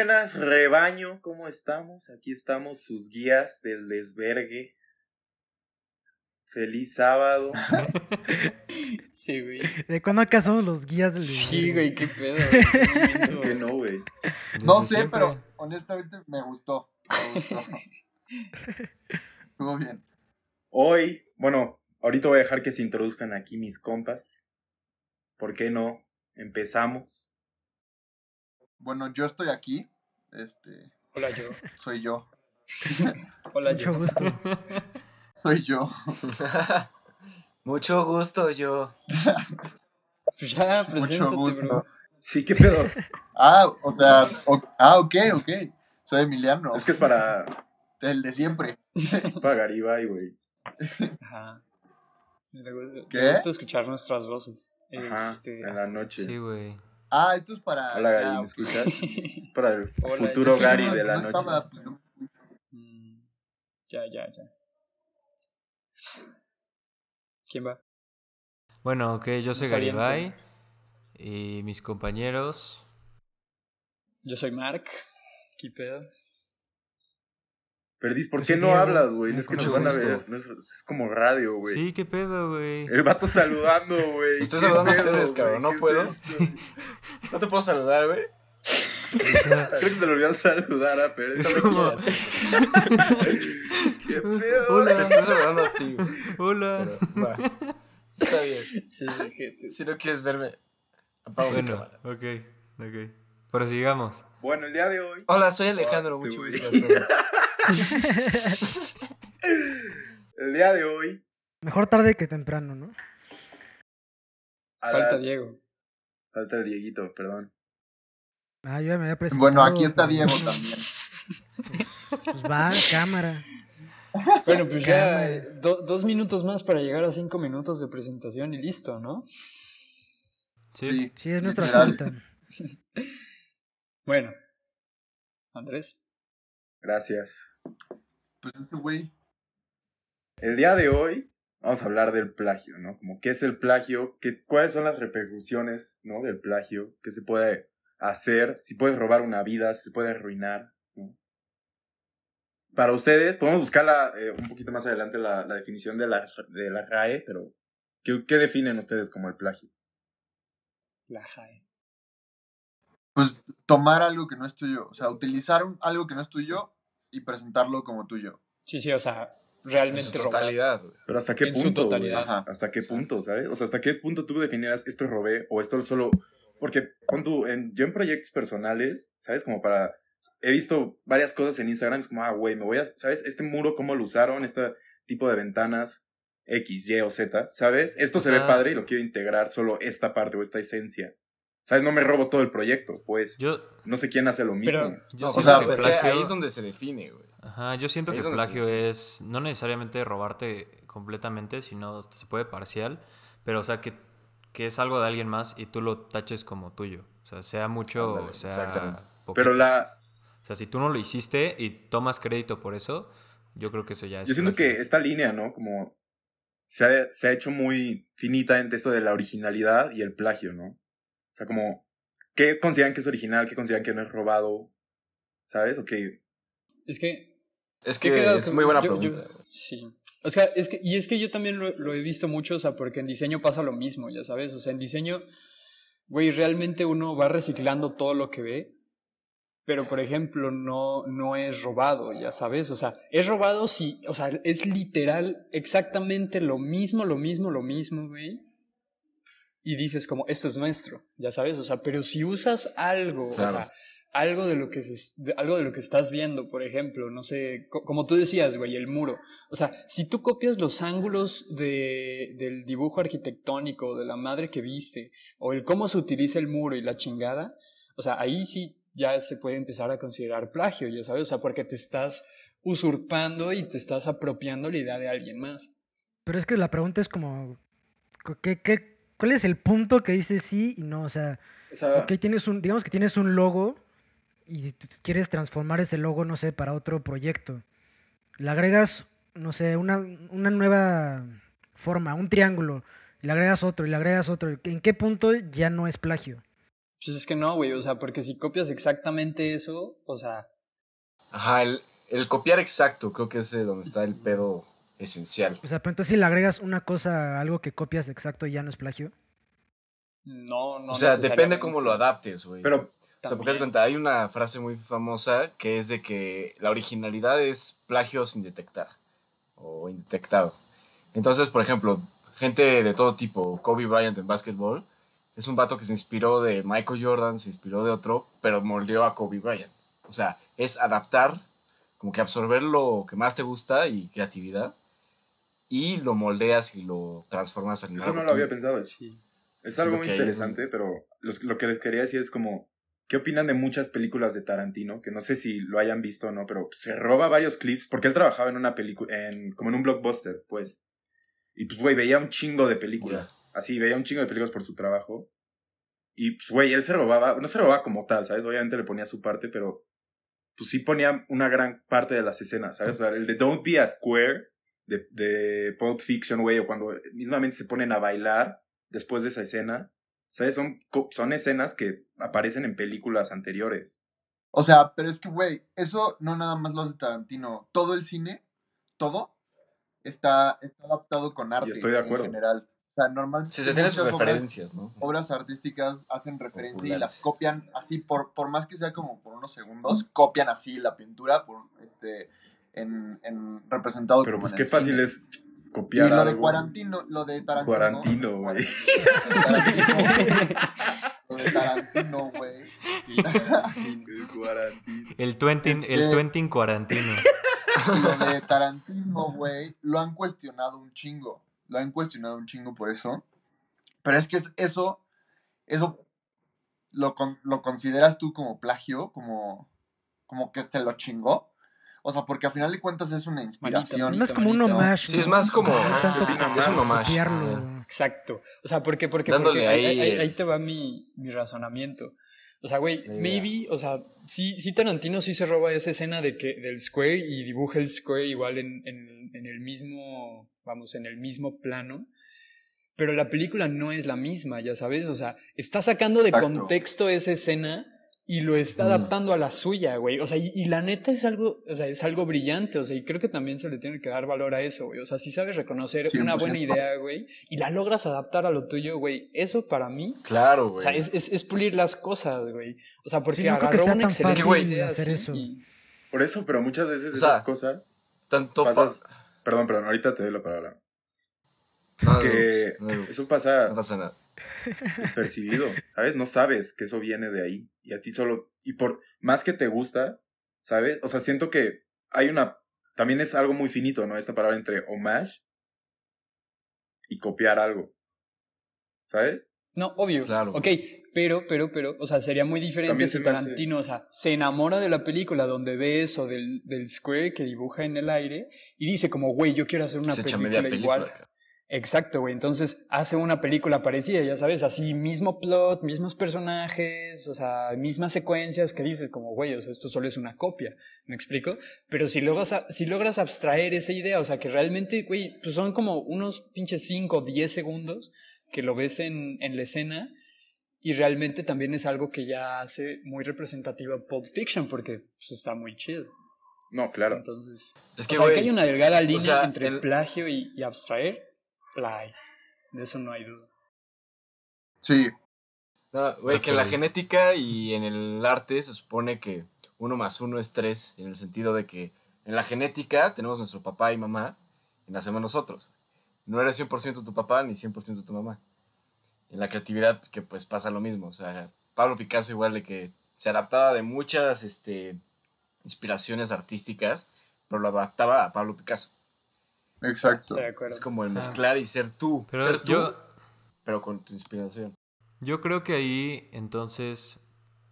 buenas, rebaño, ¿cómo estamos? Aquí estamos sus guías del desvergue. Feliz sábado. Sí, güey. ¿De cuándo acá somos los guías del Sí, güey, qué pedo. ¿Por qué no, güey? No sé, siempre. pero honestamente me gustó. Me gustó. Estuvo bien. Hoy, bueno, ahorita voy a dejar que se introduzcan aquí mis compas. ¿Por qué no? Empezamos. Bueno, yo estoy aquí. Este, Hola, yo. soy yo. Hola, Mucho yo. gusto. Soy yo. Mucho gusto, yo. Pues ya, Mucho gusto. bro. Sí, ¿qué pedo? Ah, o sea, o- ah, ok, ok. Soy Emiliano. Es que es para, El de siempre. para Garibay, güey. Ajá. Me gusta, ¿Qué? me gusta escuchar nuestras voces. Ajá, Este, en la noche. Sí, güey. Ah, esto es para. Hola, Gary, ¿me escuchas? Es para el Hola, futuro Gary No, de la no estaba, noche. pues, no. Mm, Ya, ya, ya. ¿Quién va? Bueno, ok, yo soy. Garibay. Y mis compañeros. Yo soy Mark. ¿Qué pedo? Perdís, ¿por qué no hablas, güey? Es que nos Mucho van a ver. no es, es como radio, güey. Sí, qué pedo, güey. El vato saludando, güey. Estoy ¿Qué saludando a pedo, ustedes, cabrón? ¿no ¿Qué puedo? es esto? No te puedo saludar, güey. Creo que se le olvidó saludar a. Es No como- quiera. ¿Qué pedo? Hola. Te estoy saludando a ti, güey. Hola. Pero, va. Está bien. Sí, sí, gente. Si no quieres verme, apago mi Bueno, cámara. ok, ok. Prosigamos. Bueno, el día de hoy. Hola, soy Alejandro. Oh, mucho gusto. El día de hoy. Mejor tarde que temprano, ¿no? a Falta la- Diego. Falta el Dieguito, perdón. Ah, yo ya me había presentado. Bueno, aquí está Diego también. Pues va, cámara. Bueno, pues ya do- dos minutos más para llegar a cinco minutos de presentación y listo, ¿no? Sí. Sí, Sí, es nuestra literal. Bueno. Andrés. Gracias. Pues ese güey. El día de hoy vamos a hablar del plagio, ¿no? Como qué es el plagio, qué, cuáles son las repercusiones, ¿no? Del plagio, qué se puede hacer, si puedes robar una vida, si se puede arruinar, ¿no? Para ustedes, podemos buscarla eh, un poquito más adelante la, la definición de la, de la RAE, pero ¿qué, ¿qué definen ustedes como el plagio? La JAE. Pues tomar algo que no es tuyo. O sea, utilizar un- algo que no es tuyo y presentarlo como tuyo. Sí, sí, o sea, En realmente su robar. totalidad. Pero ¿hasta qué En su punto? totalidad. Ajá. ¿Hasta qué Exacto. punto, sabes? O sea, ¿hasta qué punto tú definieras esto es robé o esto solo... Porque pon tú, en, yo en proyectos personales, ¿sabes? Como para... He visto varias cosas en Instagram, es como, ah, güey, me voy a... ¿Sabes? Este muro, ¿cómo lo usaron? Este tipo de ventanas X, Y o Z, ¿sabes? Esto O se ve padre y lo quiero integrar solo esta parte o esta esencia. ¿Sabes? No me robo todo el proyecto, pues. Yo, No sé quién hace lo mismo. Pero- yo No, o siento sea, que pues es que ahí es donde se define, güey. Ajá, yo siento Ahí que plagio es no necesariamente robarte completamente, sino se puede parcial, pero o sea que, que es algo de alguien más y tú lo taches como tuyo. O sea, sea mucho Ándale, o sea exactamente. poquito. Pero la... O sea, si tú no lo hiciste y tomas crédito por eso, yo creo que eso ya es Yo siento plagio. que esta línea, ¿no? Como se ha, se ha hecho muy finita entre esto de la originalidad y el plagio, ¿no? O sea, como, ¿qué consideran que es original? ¿Qué consideran que no es robado? ¿Sabes? O que... Es que. Es ¿qué que queda es muy buena yo- yo- pregunta. güey. sí. O sea, es que, y es que yo también lo, lo he visto mucho, o sea, porque en diseño pasa lo mismo, ya sabes. O sea, en diseño, güey, realmente uno va reciclando todo lo que ve. Pero, por ejemplo, no, no es robado, ya sabes. O sea, es robado si, o sea, es literal exactamente lo mismo, lo mismo, lo mismo, güey. Y dices como, esto es nuestro, ya sabes. O sea, pero si usas algo, o sea, algo de lo que se- de- algo de lo que estás viendo, por ejemplo, no sé, co- como tú decías, güey, el muro. O sea, si tú copias los ángulos de, del dibujo arquitectónico, de la madre que viste, o el cómo se utiliza el muro y la chingada, o sea, ahí sí ya se puede empezar a considerar plagio, ya sabes, o sea, porque te estás usurpando y te estás apropiando la idea de alguien más. Pero es que la pregunta es como, ¿qué, qué, cuál es el punto que dice sí y no? O sea, Esa, tienes un, digamos que tienes un logo y quieres transformar ese logo, no sé, para otro proyecto. Le agregas, no sé, una, una nueva forma, un triángulo, le agregas otro y le agregas otro. ¿En qué punto ya no es plagio? Pues es que no, güey, o sea, porque si copias exactamente eso, o sea, Ajá, el, el copiar exacto, creo que es eh, donde está el pedo esencial. O sea, pero entonces si le agregas una cosa a algo que copias exacto ya no es plagio. no, no. o sea, depende cómo lo adaptes, güey. Pero O sea, porque cuenta, hay una frase muy famosa que es de que la originalidad es plagio sin detectar o indetectado. Entonces, por ejemplo, gente de todo tipo, Kobe Bryant en básquetbol, es un vato que se inspiró de Michael Jordan, se inspiró de otro, pero moldeó a Kobe Bryant. O sea, es adaptar, como que absorber lo que más te gusta y creatividad, y lo moldeas y lo transformas en eso algo no lo había pensado. Es, Sí. es algo muy interesante, pero los- lo que les quería decir es como, ¿qué opinan de muchas películas de Tarantino? Que no sé si lo hayan visto o no, pero se roba varios clips, porque él trabajaba en una película, en, como en un blockbuster, pues. Y pues, güey, veía un chingo de películas. Así, veía un chingo de películas por su trabajo. Y pues, güey, él se robaba, no se robaba como tal, ¿sabes? Obviamente le ponía su parte, pero pues sí ponía una gran parte de las escenas, ¿sabes? O sea, el de Don't Be a Square de, de Pulp Fiction, güey, o cuando mismamente se ponen a bailar después de esa escena, ¿sabes? Son, son escenas que aparecen en películas anteriores. O sea, pero es que, güey, eso no nada más lo hace Tarantino. Todo el cine, todo, está, está adaptado con arte estoy de acuerdo. en general. O sea, normalmente Sí, se tienen sus muchas obras- referencias, ¿no? obras artísticas hacen referencia y las copian así, por, por más que sea como por unos segundos, copian así la pintura por, este, en, en representado Pero como pues en qué el fácil cine. es Y copiar lo de. Cuarantino, lo de Tarantino. Cuarantino, güey. Tarantino, lo de Tarantino, güey. El Twentin, el Este- Twentin cuarantino. Lo de Tarantino, güey, lo han cuestionado un chingo. Lo han cuestionado un chingo por eso. Pero es que es- eso, eso lo, con- lo consideras tú como plagio, como, como que se lo chingó. O sea, porque a final de cuentas es una inspiración. Es más como un homage. Sí, es más como- No es tanto Ah, es un homage. copiarlo. Exacto. O sea. Porque, Dándole porque ahí, ahí ahí- el- ahí te va mi, mi razonamiento. O sea, güey, maybe, o sea, sí, sí Tarantino sí se roba esa escena de que, del square y dibuja el square igual en, en, en el mismo, vamos, en el mismo plano. Pero la película no es la misma, ya sabes. O sea, está sacando de Exacto. contexto esa escena y lo está Mm. adaptando a la suya, güey. O sea, y, y la neta es algo, o sea, es algo brillante, o sea, y creo que también se le tiene que dar valor a eso, güey. O sea, si sabes reconocer una 100%. buena idea, güey, y la logras adaptar a lo tuyo, güey, eso para mí, Claro, o güey. sea, es, es, es pulir las cosas, güey. O sea, porque Sí, no agarró una excelente fácil idea hacer eso. y- Por eso, pero muchas veces O sea, esas cosas Tanto pa- pasas. Perdón, perdón, ahorita te doy la palabra. No, no, que no, no, eso pasa no pasa nada. Percibido, ¿sabes? No sabes que eso viene de ahí. Y a ti solo. Y por más que te gusta, ¿sabes? O sea, siento que hay una. También es algo muy finito, ¿no? Esta palabra entre homage y copiar algo. ¿Sabes? No, obvio. Claro. Ok, pero, pero, pero, o sea, sería muy diferente si se hace- Tarantino, o sea, se enamora de la película donde ve eso del, del square que dibuja en el aire y dice como, güey, yo quiero hacer una Se película, igual. Exacto, güey. Entonces hace una película parecida, ya sabes, así mismo plot, mismos personajes, o sea, mismas secuencias que dices como, güey, o sea, esto solo es una copia, ¿me explico? Pero si logras, si logras abstraer esa idea, o sea, que realmente, güey, pues son como unos pinches 5 o 10 segundos que lo ves en, en la escena y realmente también es algo que ya hace muy representativa Pulp Fiction porque pues, está muy chido. No, claro. Entonces, Es o que, sea, güey, que hay una delgada línea sea, entre el- plagio y, y abstraer, la hay. De eso no hay duda. Sí, no, güey, que en la genética y en el arte se supone que uno más uno es tres, en el sentido de que en la genética tenemos nuestro papá y mamá y nacemos nosotros. No eres 100% tu papá ni 100% tu mamá. En la creatividad, que pues pasa lo mismo. O sea, Pablo Picasso igual de que se adaptaba de muchas este, inspiraciones artísticas, pero lo adaptaba a Pablo Picasso. Exacto. Es como el Ah. mezclar y ser tú. Pero ser tú, yo, pero con tu inspiración. Yo creo que ahí entonces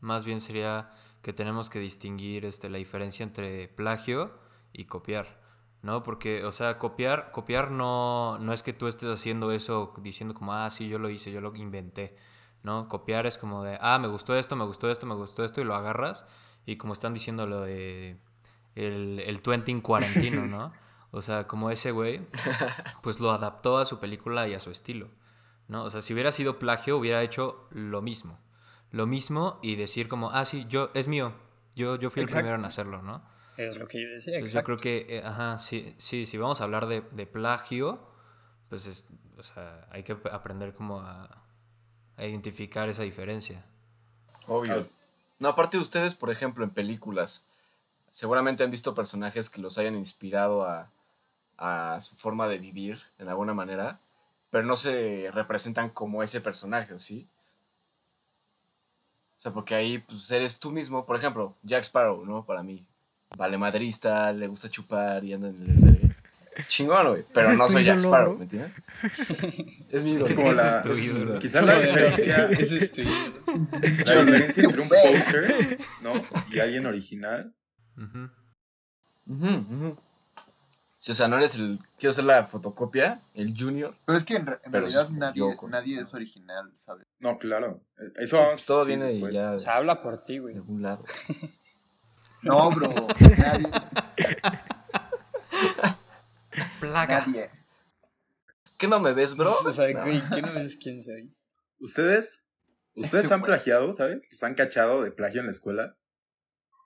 más bien sería que tenemos que distinguir este, la diferencia entre plagio y copiar, ¿no? Porque, o sea, copiar, copiar no, no es que tú estés haciendo eso diciendo como, ah, sí, yo lo hice, yo lo inventé, ¿no? Copiar es como de, ah, me gustó esto, me gustó esto, me gustó esto, y lo agarras, y como están diciendo lo de el, el cuarentino, ¿no? O sea, como ese güey, pues lo adaptó a su película y a su estilo. ¿no? O sea, si hubiera sido plagio, hubiera hecho lo mismo. lo mismo y decir como, ah, sí, yo, es mío, yo, yo fui el primero en hacerlo, ¿no? Es lo que yo decía. Entonces yo creo que, eh, ajá, sí, sí, si vamos a hablar de, de plagio, pues es, o sea, hay que ap- aprender como a, a identificar esa diferencia. Obvio. Ah, No, aparte de ustedes, por ejemplo, en películas, seguramente han visto personajes que los hayan inspirado a, a su forma de vivir, en alguna manera, pero no se representan como ese personaje, ¿o sí? O sea, porque ahí pues, eres tú mismo, por ejemplo, Jack Sparrow, ¿no? Para mí. Vale madrista, le gusta chupar y anda en el desvergue. Chingón, güey. Pero no soy Jack Sparrow. ¿me entiendes? es mi ídolo. Es como la- es tu es mi ídolo. ídolo. Quizá la diferencia, es tu ídolo. la diferencia entre un poser, ¿no? Y alguien original. Sí, o sea, no eres el. Quiero ser la fotocopia, el junior. Pero es que en, re- en Pero realidad es nadie, nadie es original, ¿sabes? No, claro. Eso Sí, vamos todo sí, viene después. ya O sea, habla por ti, de güey. algún lado. No, bro. nadie. Plaga. Nadie. ¿Qué no me ves, bro? O sea, No. güey, ¿qué no ves quién soy? ¿Ustedes, ustedes han plagiado, ¿sabes? ¿Los han cachado de plagio en la escuela?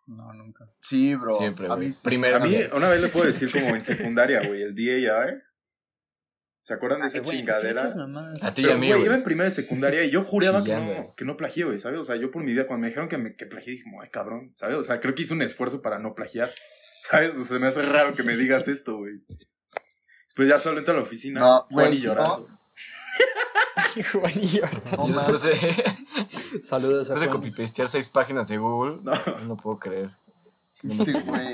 No, nunca. Sí, bro. Siempre, A mí sí. Primero. A mí, una vez le puedo decir como en secundaria, güey, el DAR. ¿Se acuerdan de esa Güey, ¿qué chingadera? A ti y a mí, güey, iba en primera de secundaria y yo juraba que no, que no plagié, güey, ¿sabes? O sea, yo por mi vida, cuando me dijeron que, me, que plagié, dije, como, ay, cabrón, ¿sabes? O sea, creo que hice un esfuerzo para no plagiar, ¿sabes? O sea, me hace raro que me digas esto, güey. Después ya solo entro a la oficina, No, Juan güey, y llorando. y yo. No, Yo después de, Saludos a después de Juan. copipastear seis páginas de Google, No. no, no puedo creer. No Sí, güey.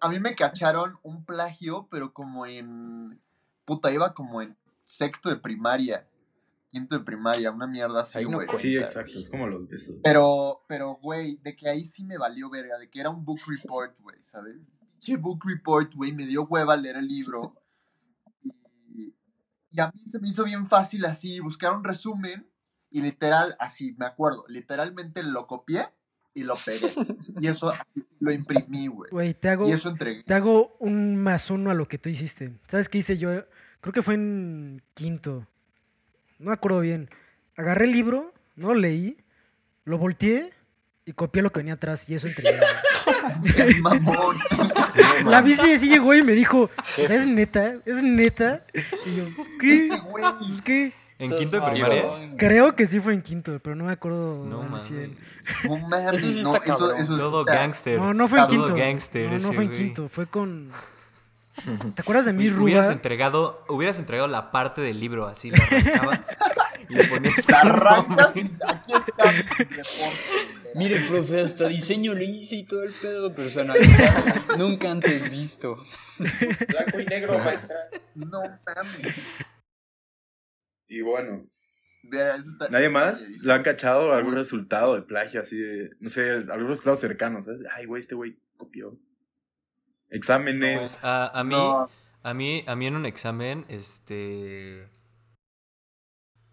A mí me cacharon un plagio, pero como en. Puta, iba como en sexto de primaria. Quinto de primaria, una mierda así, no güey. cuenta. Sí, exacto, es como los besos. Pero, pero, güey, de que ahí sí me valió verga, de que era un book report, güey, ¿sabes? Pinche book report, güey, me dio hueva leer el libro. Y, a mí se me hizo bien fácil así, buscar un resumen y literal, así, me acuerdo, literalmente lo copié y lo pegué. Y eso lo imprimí, güey. Güey, te hago, Y eso entregué. te hago un más uno a lo que tú hiciste. ¿Sabes qué hice yo? Creo que fue en quinto. No me acuerdo bien. Agarré el libro, no lo leí, lo volteé y copié lo que venía atrás y eso entregué. mamón. No, La bici sí llegó y me dijo. ¿es neta? ¿Es neta? Y yo, ¿qué? ¿En quinto de primaria? Creo que sí fue en quinto, pero no me acuerdo No. 100. No mames, Eso sí no, está eso, cabrón. eso Todo está- gangster. No, no fue en Todo quinto. gangster No, no ese fue en quinto, fue con... ¿Te acuerdas de mi Uy, Hubieras Ruba? entregado, hubieras entregado la parte del libro así, la arrancabas le ponías Te arrancas y aquí está mi reporte. Mire, profe, hasta diseño le hice y todo el pedo personalizado. Nunca antes visto. Blanco y negro, maestra. No mames. Y bueno, Mira, eso está- ¿nadie más le han cachado algún resultado de plagio así de, no sé, algún resultado cercano, ¿sabes? Ay, güey, este güey copió. Exámenes. A, a mí, No. a mí, a mí en un examen, este,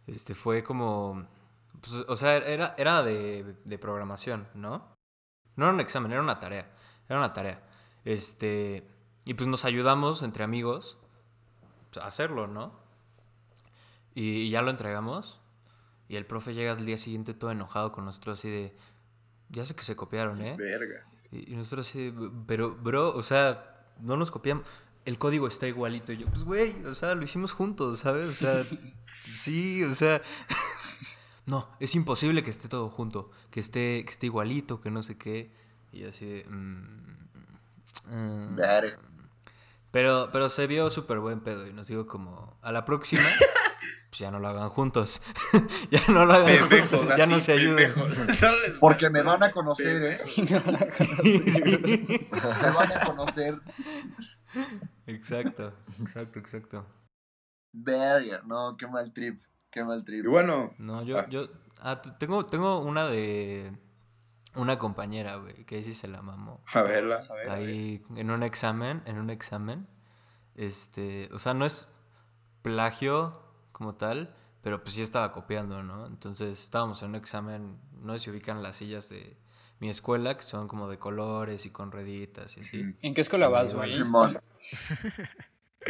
este fue como, pues, o sea, era, era de, de programación, ¿no? No era un examen, era una tarea, era una tarea, este, y pues nos ayudamos entre amigos pues, a hacerlo, ¿no? Y, y ya lo entregamos, y el profe llega al día siguiente todo enojado con nosotros así de, ya sé que se copiaron, ¿eh? Verga. Y nosotros así, "B- pero, bro, o sea, no nos copiamos. El código está igualito. Y yo, pues, güey, o sea, lo hicimos juntos, ¿sabes? O sea, sí, o sea. No, es imposible que esté todo junto, que esté, que esté igualito, que no sé qué. Y yo así de. mm, mm. Verga. Pero, pero se vio súper buen pedo y nos digo como, a la próxima, pues ya no lo hagan juntos. ya no lo hagan juntos, ya no se ayuden. Porque me van a conocer, ¿eh? Me van a conocer. Exacto, exacto, exacto. Verga, no, qué mal trip. Qué mal trip. Y bueno, No, yo, Ah. yo, ah, tengo, tengo una de una compañera, güey, que sí se la mamó. a verla. A ver, a ver. Ahí en un examen, en un examen, este, o sea, no es plagio como tal, pero pues sí estaba copiando, ¿no? Entonces estábamos en un examen, no sé si ubican las sillas de mi escuela, que son como de colores y con rueditas y así. ¿En qué escuela vas, güey?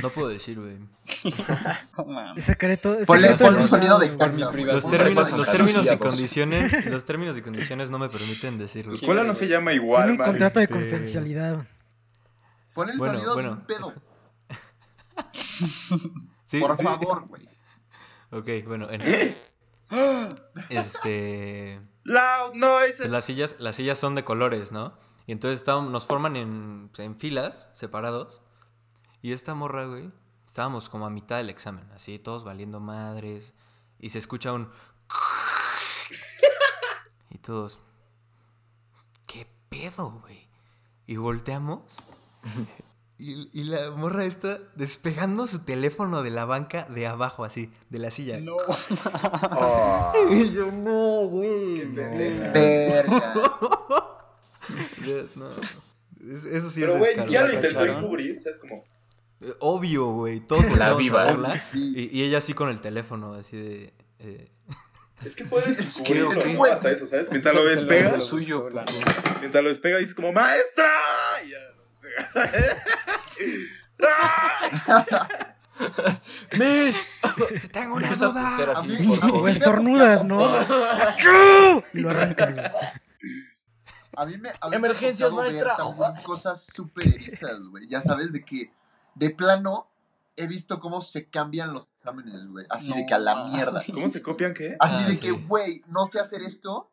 No puedo decir, güey. Secreto. Ponle, un sonido de mi. Los términos, los términos y condiciones, los términos y condiciones no me permiten decirlo. Tu escuela no se llama igual, Tiene un man. contrato de este- confidencialidad. Pon el Bueno, sonido bueno, de un pedo. Sí, Por sí. favor, güey. Ok, bueno, en- este Loud noises. pues las sillas, las sillas son de colores, ¿no? Y entonces estábamos- nos forman en, en filas, separados. Y esta morra, güey, estábamos como a mitad del examen, así, todos valiendo madres. Y se escucha un. Y todos. ¿Qué pedo, güey? Y volteamos. Y, y la morra está despegando su teléfono de la banca de abajo, así, de la silla. No. Oh, Y yo, no, güey. no". Verga. Ya, no. Es- Eso sí Pero, es güey, siquiera lo ¿La intentó encubrir, ¿sabes? Como, Eh, Obvio, güey. Todos La viva. a verla. Sí. Y, y ella así con el teléfono, así de. eh, es que puedes Es que. Hasta eso, ¿sabes? Mientras lo se lo- despegas, se lo suyo, mientras lo despega, dices como, ¡Maestra! Y ya ¡Ah! ¡Miss! ¡Se tengo una duda! toser así, A mí- por O estornudas, ¿no? Y lo arrancas. A mí me. a mí me ha Emergencias, ver maestra. cosas súper erizas, güey. Ya sabes, de que de plano he visto cómo se cambian los exámenes, güey. Así de que a la mierda. ¿Cómo se copian qué? Así Ah, de sí. que, güey, no sé hacer esto.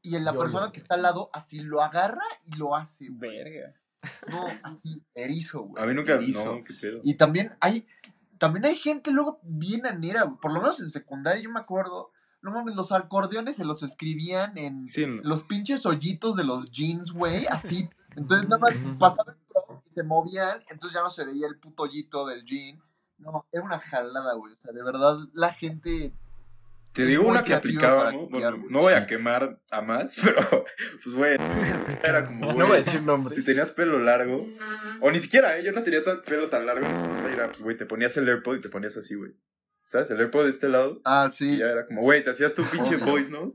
Y en la Yo persona lo- que está al lado, así lo agarra y lo hace, güey. Verga. No, así, erizo, güey. A mí nunca, erizo. no, qué pedo. Y también hay, también hay gente luego bien anera, güey. por lo menos en secundaria yo me acuerdo, no mames, los acordeones se los escribían en Sí, los pinches hoyitos de los jeans, güey, así. Entonces nada más pasaba el prof y se movían, entonces ya no se veía el puto hoyito del jean. No, era una jalada, güey. O sea, de verdad, la gente. Te digo una que ¿no? copiar, Bueno, no voy a quemar a más, pero, pues, güey, era como, No güey, voy a decir nombres. si tenías pelo largo, o ni siquiera, ¿eh? yo no tenía tan, pelo tan largo, era, pues, güey, te ponías el AirPod y te ponías así, güey. ¿Sabes? El AirPod de este lado, Ah, y sí. ya era como, güey, te hacías tu pinche voice, ¿no? O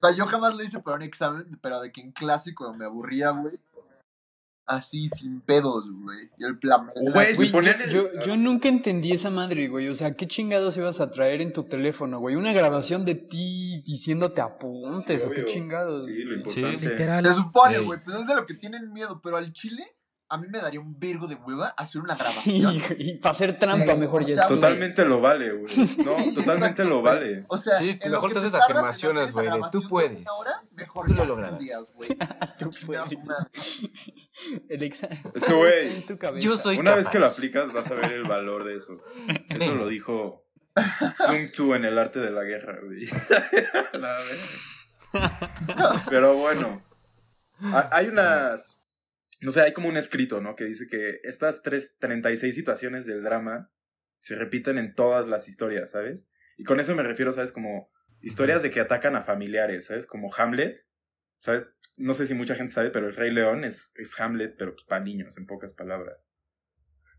sea, yo jamás lo hice para un examen, pero de que en clásico me aburría, güey. Así, sin pedos, güey. Y el plan. Güey, si ponían yo, el- yo, yo nunca entendí esa madre, güey. O sea, ¿qué chingados ibas a traer en tu teléfono, güey? Una grabación de ti diciéndote apuntes Sí, o qué chingados. Sí, lo. Literal. Se supone, Ey. güey, pues es de lo que tienen miedo, pero al chile, a mí me daría un virgo de hueva hacer una Sí, grabación. y para hacer trampa Sí, mejor o ya sea, estuvo. Totalmente lo vale, güey. No, Sí, totalmente exacto, lo vale. O sea, Sí, mejor te haces afirmaciones, güey, de, "Tú puedes, hora, mejor tú lo lograrás". días, güey. Tú puedes. El examen. Ese güey, está en tu cabeza. Yo soy Una vez que lo aplicas vas a ver el valor de eso. Eso lo dijo Sun Tzu en el arte de la guerra, güey. Pero bueno, ha- hay unas, no sé, hay como un escrito, ¿no? Que dice que estas tres, 36 situaciones del drama se repiten en todas las historias, ¿sabes? Y con eso me refiero, ¿sabes? Como historias de que atacan a familiares, ¿sabes? Como Hamlet, ¿sabes? No sé si mucha gente sabe, pero el Rey León es, es Hamlet, pero pues, para niños, en pocas palabras.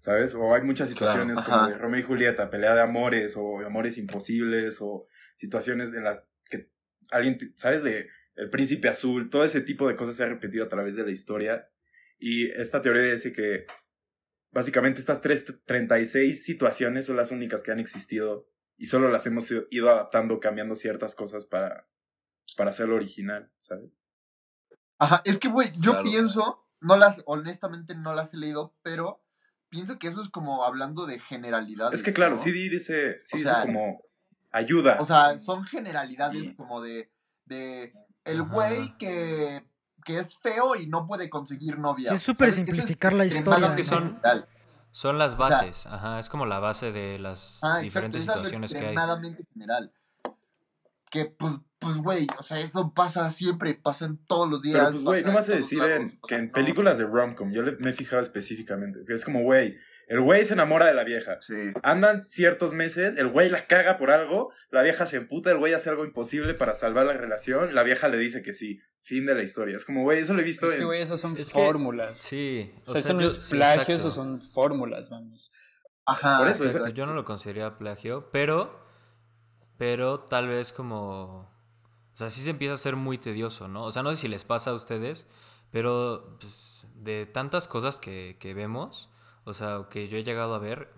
¿Sabes? O hay muchas Claro, situaciones como de Romeo y Julieta, pelea de amores, o amores imposibles, o situaciones en las que alguien, ¿sabes? De El Príncipe Azul, todo ese tipo de cosas se ha repetido a través de la historia. Y esta teoría dice que básicamente estas tres, 36 situaciones son las únicas que han existido y solo las hemos ido- adaptando, cambiando ciertas cosas para, pues, para hacerlo original, ¿sabes? Ajá, es que, güey, yo Claro. pienso, no las, honestamente no las he leído, pero pienso que eso es como hablando de generalidades. Es que claro, ¿no? sí dice, sí O dice sea, como ayuda. O sea, son generalidades Y- como de, de el güey que, que es feo y no puede conseguir novia. Sí, es súper simplificar la historia, Es que son-. Son las sea- bases, ajá, es como la base de las Ah, diferentes situaciones que hay. extremadamente general. Que, pues, pues, güey, o sea, eso pasa siempre, pasa en todos los días. Pero pues, güey, no vas a decir lados, en, o que en no. películas de romcom, yo le- me he fijado específicamente, que es como, güey, el güey se enamora de la vieja. Sí. Andan ciertos meses, el güey la caga por algo, la vieja se emputa, el güey hace algo imposible para salvar la relación, la vieja le dice que sí. Fin de la historia. Es como, güey, eso lo he visto Es que, güey, esas son Es que- fórmulas. Sí, O sea, eso no es plagio, eso son fórmulas, vamos. Ajá. Por eso, Exacto, exacto. yo no lo consideraría plagio, pero, pero tal vez como, o sea, sí se empieza a ser muy tedioso, ¿no? O sea, no sé si les pasa a ustedes, pero pues, de tantas cosas que, que vemos, o sea, que yo he llegado a ver,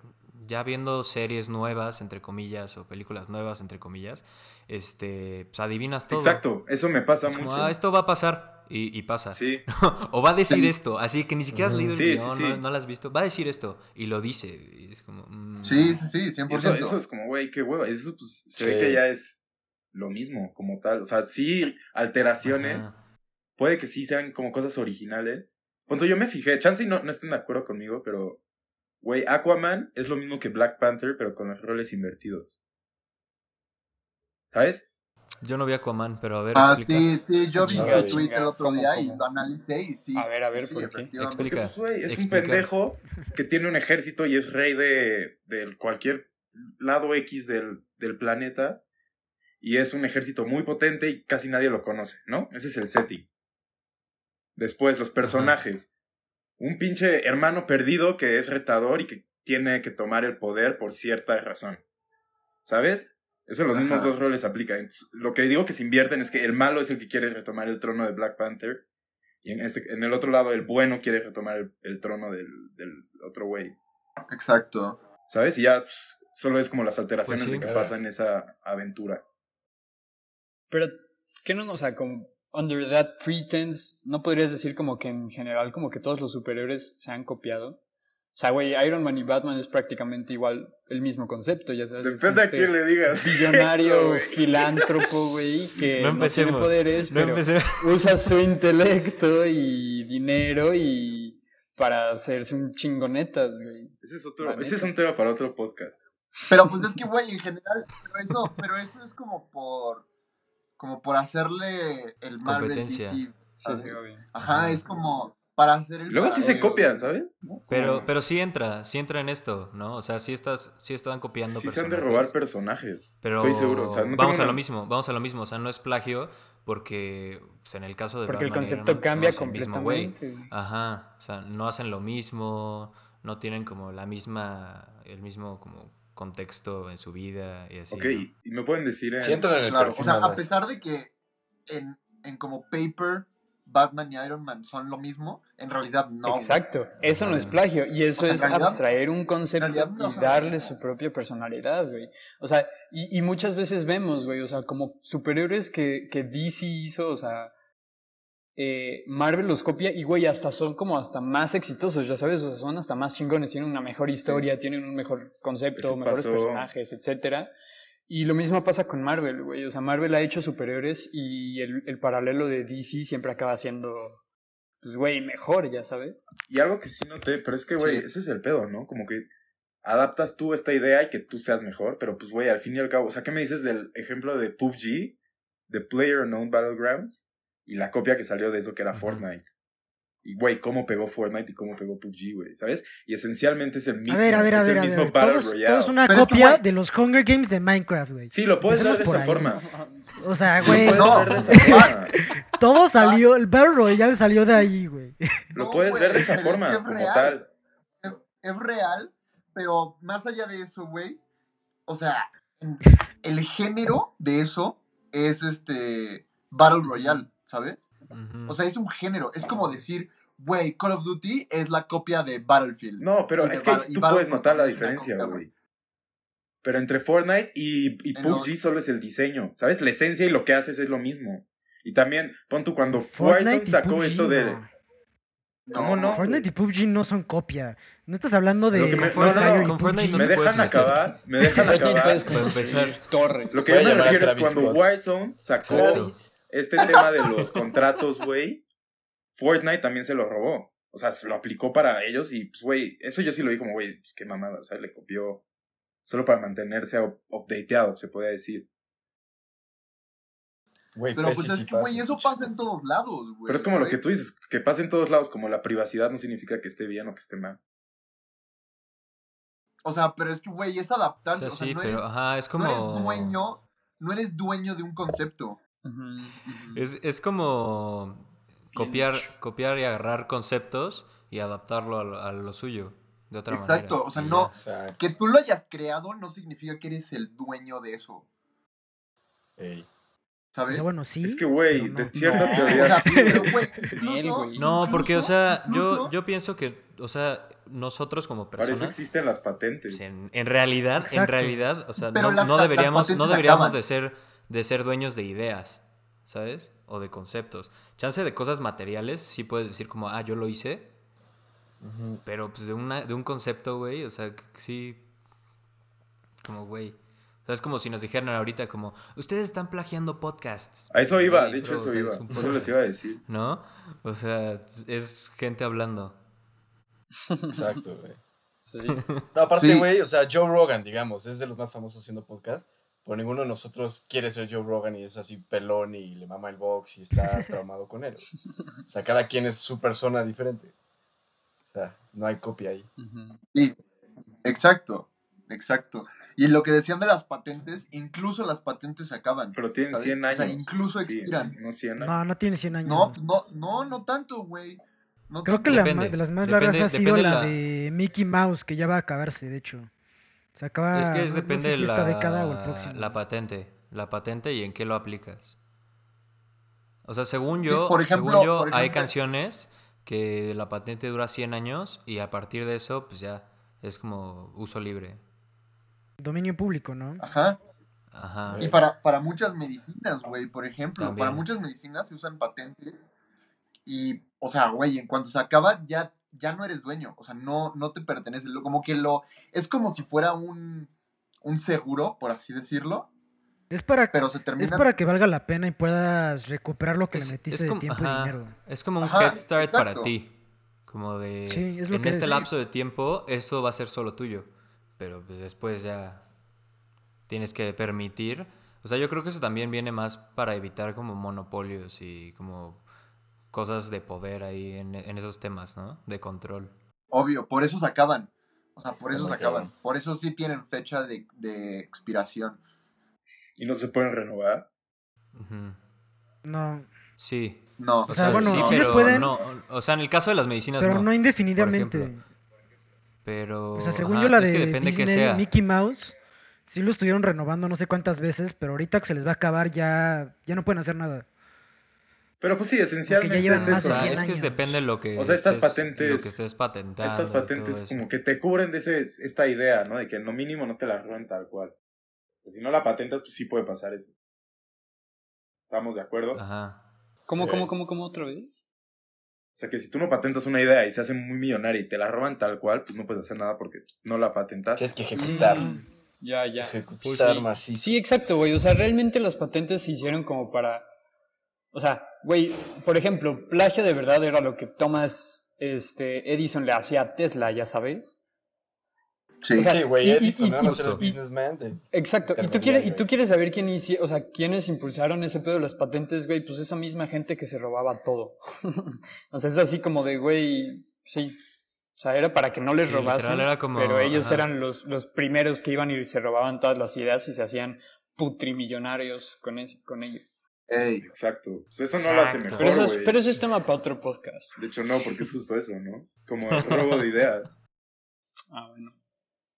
ya viendo series nuevas, entre comillas, o películas nuevas, entre comillas, este, pues adivinas todo. Exacto, eso me pasa Es como, mucho. ah, esto va a pasar. Y, y pasa. Sí, o va a decir Sí. esto, así que ni siquiera has leído Sí, el sí, guion, sí. No, no lo has visto. Va a decir esto. Y lo dice. Y es como. mm, Sí, sí, sí, 100%. eso, eso es como, güey, qué hueva. Eso pues, se ve que ya es lo mismo como tal. O sea, sí, alteraciones. ajá. Puede que sí sean como cosas originales. Punto, yo me fijé, chance y no, no estén de acuerdo conmigo, pero, güey, Aquaman es lo mismo que Black Panther, pero con los roles invertidos. ¿Sabes? Yo no vi Aquaman, pero a ver, Ah, explica. sí, sí, yo vi tu tweet el otro ¿cómo, día y lo analicé y sí. A ver, a ver, sí, ¿por qué? efectivamente. Porque, Explica. pues, güey, es explica. un pendejo que tiene un ejército y es rey de, de cualquier lado X del, del planeta. Y es un ejército muy potente y casi nadie lo conoce, ¿no? Ese es el setting. Después, los personajes. Un pinche hermano perdido que es retador y que tiene que tomar el poder por cierta razón. ¿Sabes? Eso los mismos dos roles aplica. Entonces, Lo que digo que se invierten es que el malo es el que quiere retomar el trono de Black Panther. Y en, este, en el otro lado, el bueno quiere retomar el, el trono del, del otro güey. Exacto. ¿Sabes? Y ya pues, solo es como las alteraciones Pues sí, de que claro. pasa en esa aventura. Pero, ¿qué no? O sea, como under that pretense, ¿no podrías decir como que en general como que todos los superhéroes se han copiado? O sea, güey, Iron Man y Batman es prácticamente igual el mismo concepto, ya sabes. es Depende a este quién le digas. Billonario, eso, filántropo, güey, que No no, tiene poderes, No pero empecemos. usa su intelecto y dinero y para hacerse un chingonetas, güey. Ese es, otro, ese es un tema para otro podcast. Pero pues es que, güey, en general, pero eso, pero eso es como por, como por hacerle el Marvel Competencia. DC, Sí, sí, obvio. Ajá, es como para hacer el Luego sí se copian. ¿sabes? Pero, pero sí entra, sí entra en esto, ¿no? O sea, sí estás, sí están copiando sí se han de robar personajes. Pero Estoy seguro. O sea, no vamos a lo mismo, vamos a lo mismo. O sea, no es plagio porque pues, en el caso de Porque el Batman concepto Man, cambia el mismo güey. completamente. Ajá, o sea, no hacen lo mismo, no tienen como la misma, el mismo como contexto en su vida y así. Ok, ¿no? y me pueden decir. en- Si entran en el Claro, perfil. o sea, a pesar de que en, en como paper Batman y Iron Man son lo mismo, en realidad no. güey. Exacto, eso no es plagio y eso O sea, en es realidad- abstraer un concepto no y darle su propia personalidad, güey. O sea, y, y muchas veces vemos, güey, o sea, como superhéroes que, que DC hizo, o sea, eh, Marvel los copia y, güey, hasta son como hasta más exitosos, ya sabes, o sea, son hasta más chingones, tienen una mejor historia, tienen un mejor concepto, Eso mejores pasó. personajes, etcétera. Y lo mismo pasa con Marvel, güey. O sea, Marvel ha hecho superhéroes y el, el paralelo de DC siempre acaba siendo, pues, güey, mejor, ya sabes. Y algo que sí noté, pero es que, güey, Sí. ese es el pedo, ¿no? Como que adaptas tú esta idea y que tú seas mejor, pero pues, güey, al fin y al cabo, o sea, ¿qué me dices del ejemplo de PUBG, de Player Unknown Battlegrounds, y la copia que salió de eso que era. Fortnite? Y, güey, cómo pegó Fortnite y cómo pegó PUBG, güey, ¿sabes? Y esencialmente es el mismo, A ver, a ver, a es el a mismo ver. Battle Todos, Royale. todos una Pero es que, copia de los Hunger Games de Minecraft, güey. Sí, lo puedes ver de esa ahí. forma. O sea, güey, lo puedes no. ver de esa forma. todo salió, el Battle Royale salió de ahí, güey. Lo puedes ver de esa es forma, que es como real. tal. Es, es real, pero más allá de eso, güey, o sea, el género de eso es este Battle Royale, ¿sabes? O sea, es un género, es como decir, güey, Call of Duty es la copia de Battlefield. No, pero es que tú puedes notar la diferencia, güey. Pero entre Fortnite y, y PUBG los- solo es el diseño, ¿sabes? La esencia y lo que haces es lo mismo. Y también, pon tú, cuando Fortnite sacó PUBG, esto de... no. ¿Cómo no? Fortnite y PUBG no son copia. No estás hablando de Lo que me- Con Fortnite- no, no, no, y con Fortnite PUBG. no Me dejan meter. acabar, me dejan Fortnite acabar. torres. Lo que Voy yo a me refiero es cuando. Warzone sacó. Este tema de los contratos, güey, Fortnite también se lo robó. O sea, se lo aplicó para ellos y, pues, güey, eso yo sí lo vi como, güey, pues qué mamada, o sea, le copió solo para mantenerse up- updateado, se podría decir. Güey, Pero pues es que, güey, eso pasa en todos lados, güey. Pero es como lo que tú dices, que pasa en todos lados, como la privacidad no significa que esté bien o que esté mal. O sea, pero es que, güey, es O adaptarse. O sea, sí, no, pero eres, ajá, es como... no eres dueño, no eres dueño de un concepto. Es, es como copiar, copiar y agarrar conceptos y adaptarlo a lo, a lo suyo de otra Exacto, manera. o sea, no- Que tú lo hayas creado no significa que eres el dueño de eso, ey. O ¿sabes? sea, bueno, sí. es que, güey, no. de cierta No. teoría O sea, pero, güey, Él, incluso, güey. No, porque, o sea, yo, incluso- yo pienso que, o sea, nosotros como Para eso personas, existen las patentes. pues, en, en realidad, en realidad, o sea, Pero no, las deberíamos, no deberíamos acaban. de ser, de ser dueños de ideas, ¿sabes? O de conceptos. Chance de cosas materiales, sí puedes decir como, ah, yo lo hice, pero pues de, una, de un concepto, güey, o sea, que sí, como, güey. O sea, es como si nos dijeran ahorita como, ustedes están plagiando podcasts. A eso iba, de hecho eso o sea, iba. es Eso les iba a decir. ¿No? O sea, es gente hablando. Exacto, güey. Sí. No, aparte, Sí. güey, o sea, Joe Rogan, digamos, es de los más famosos haciendo podcast. Pero ninguno de nosotros quiere ser Joe Rogan y es así pelón y le mama el box y está traumado con él. O sea, cada quien es su persona diferente. O sea, no hay copia ahí. Sí, exacto, exacto. Y lo que decían de las patentes, incluso las patentes se acaban. Pero tienen ¿sabes? 100 O años. sea, incluso Sí, expiran. no 100 años. No, no tiene 100 años. No, no, no, no tanto, güey. No Creo tanto. que la de las más depende- largas ha sido depende la, la- de Mickey Mouse, que ya va a acabarse, de hecho. Se acaba. Es que es no depende sé si de esta la, década o el próximo. la patente. La patente y en qué lo aplicas. O sea, según Sí, yo, por ejemplo- según yo por hay canciones que la patente dura 100 años y a partir de eso, pues ya es como uso libre. Dominio público, ¿no? Ajá. Ajá. Y para, para muchas medicinas, güey, por ejemplo, También. para muchas medicinas se usan patentes y, o sea, güey, en cuanto se acaba ya, ya no eres dueño, o sea, no, no te pertenece, como que lo, es como si fuera un, un seguro, por así decirlo, Es para, pero se es termina... para que valga la pena y puedas recuperar lo que Es, le es de como, tiempo y dinero. es como un Ajá, head start para ti. Como de, Sí, es lo en que este es. lapso de tiempo, esto va a ser solo tuyo. Pero pues después ya tienes que permitir. O sea, yo creo que eso también viene más para evitar como monopolios y como cosas de poder ahí en, en esos temas, ¿no? De control. Obvio, por eso se acaban, o sea, por eso se acaban, por eso sí tienen fecha de, de expiración. Y no se pueden renovar. No, Sí. No, O sea, sea, bueno, sí, se pero pueden, no. O sea, en el caso de las medicinas pero no. no, indefinidamente. Pero. O sea, según ajá, yo la es de que depende que Disney, sea. Mickey Mouse, sí lo estuvieron renovando no sé cuántas veces, pero ahorita que se les va a acabar ya, ya no pueden hacer nada. Pero pues sí, esencialmente es más eso. O sea, 100 es que depende de lo que. O sea, estas estés- patentes- Lo que estés patentando. Estas patentes como que te cubren de ese, esta idea, ¿no? De que en lo mínimo no te la roban tal cual. Pues si no la patentas, pues sí puede pasar eso. ¿Estamos de acuerdo? Ajá. ¿Cómo, cómo, cómo, cómo otra vez? O sea que si tú no patentas una idea y se hace muy millonaria y te la roban tal cual, pues no puedes hacer nada porque pues, no la patentaste. Tienes que ejecutar. Mm, ya, ya. Ejecutar Sí. macizo. Sí, exacto, güey. O sea, realmente las patentes se hicieron como para. O sea, güey, por ejemplo, plagio de verdad era lo que Thomas este, Edison le hacía a Tesla, ya sabes. Sí, O sea, Sí, güey, y- Edison y- era el businessman de- Exacto. Y tú, quieres, y tú quieres saber quién o sea, quiénes impulsaron ese pedo de las patentes, güey. Pues esa misma gente que se robaba todo. o sea, es así como de, güey, sí. O sea, era para que no les Sí, robasen. literal, era como- pero ellos ajá. eran los, los primeros que iban y se robaban todas las ideas y se hacían putrimillonarios con, es- con ello. Ey, Exacto. Pues eso no lo hace mejor, Pero eso, es, güey. pero eso es tema para otro podcast. De hecho, no, porque es justo eso, ¿no? Como el robo de ideas. Ah, bueno.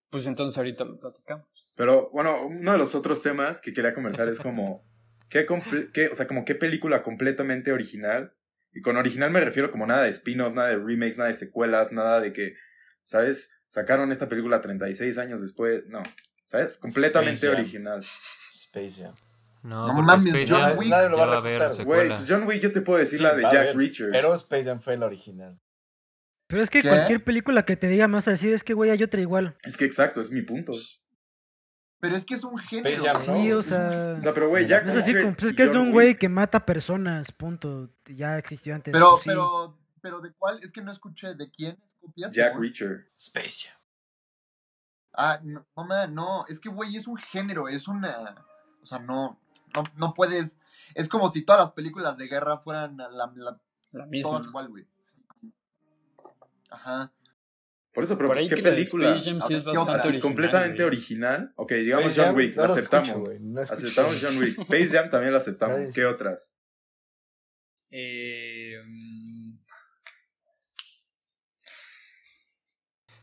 Pues entonces ahorita lo platicamos. Pero bueno, uno de los otros temas que quería conversar es como, ¿qué, comple- qué- o sea, como qué película completamente original? Y con original me refiero como nada de spin-off, nada de remakes, nada de secuelas, nada de que, ¿sabes? Sacaron esta película 36 años después. No, ¿sabes? Completamente Space original. Space Jam. No, No mames, Space John Wick. Nadie lo va a refutar, Güey, secuela. pues John Wick yo te puedo decir Sí, la de Jack Reacher. Pero Space Jam fue la original. Pero es que ¿Qué? cualquier película que te diga más así, es que güey, hay otra igual. Es que exacto, es mi punto. pero es que es un género. Space Jam, ¿no? Sí, o sea, O sea, pero güey, Jack no es así Reacher como, pues es que es un güey que mata personas, punto. Ya existió antes. Pero, pues sí. pero, pero ¿de cuál? Es que no escuché. ¿De quién es copia? Jack? Reacher. Space Jam. Ah, no, no, no. Es que, güey, es un género. Es una... O sea, no, no, no puedes... Es como si todas las películas de guerra fueran la, la- La misma. todas igual, güey. Ajá. Por eso, pero Por pues, ¿qué película? Space Jam sí ver, es bastante Así, original. completamente güey. original. Ok, Space digamos Jam, John Wick, no la lo aceptamos. escucho, no aceptamos John Wick. Space Jam también la aceptamos. Nadie ¿Qué sí. otras? Eh, mm,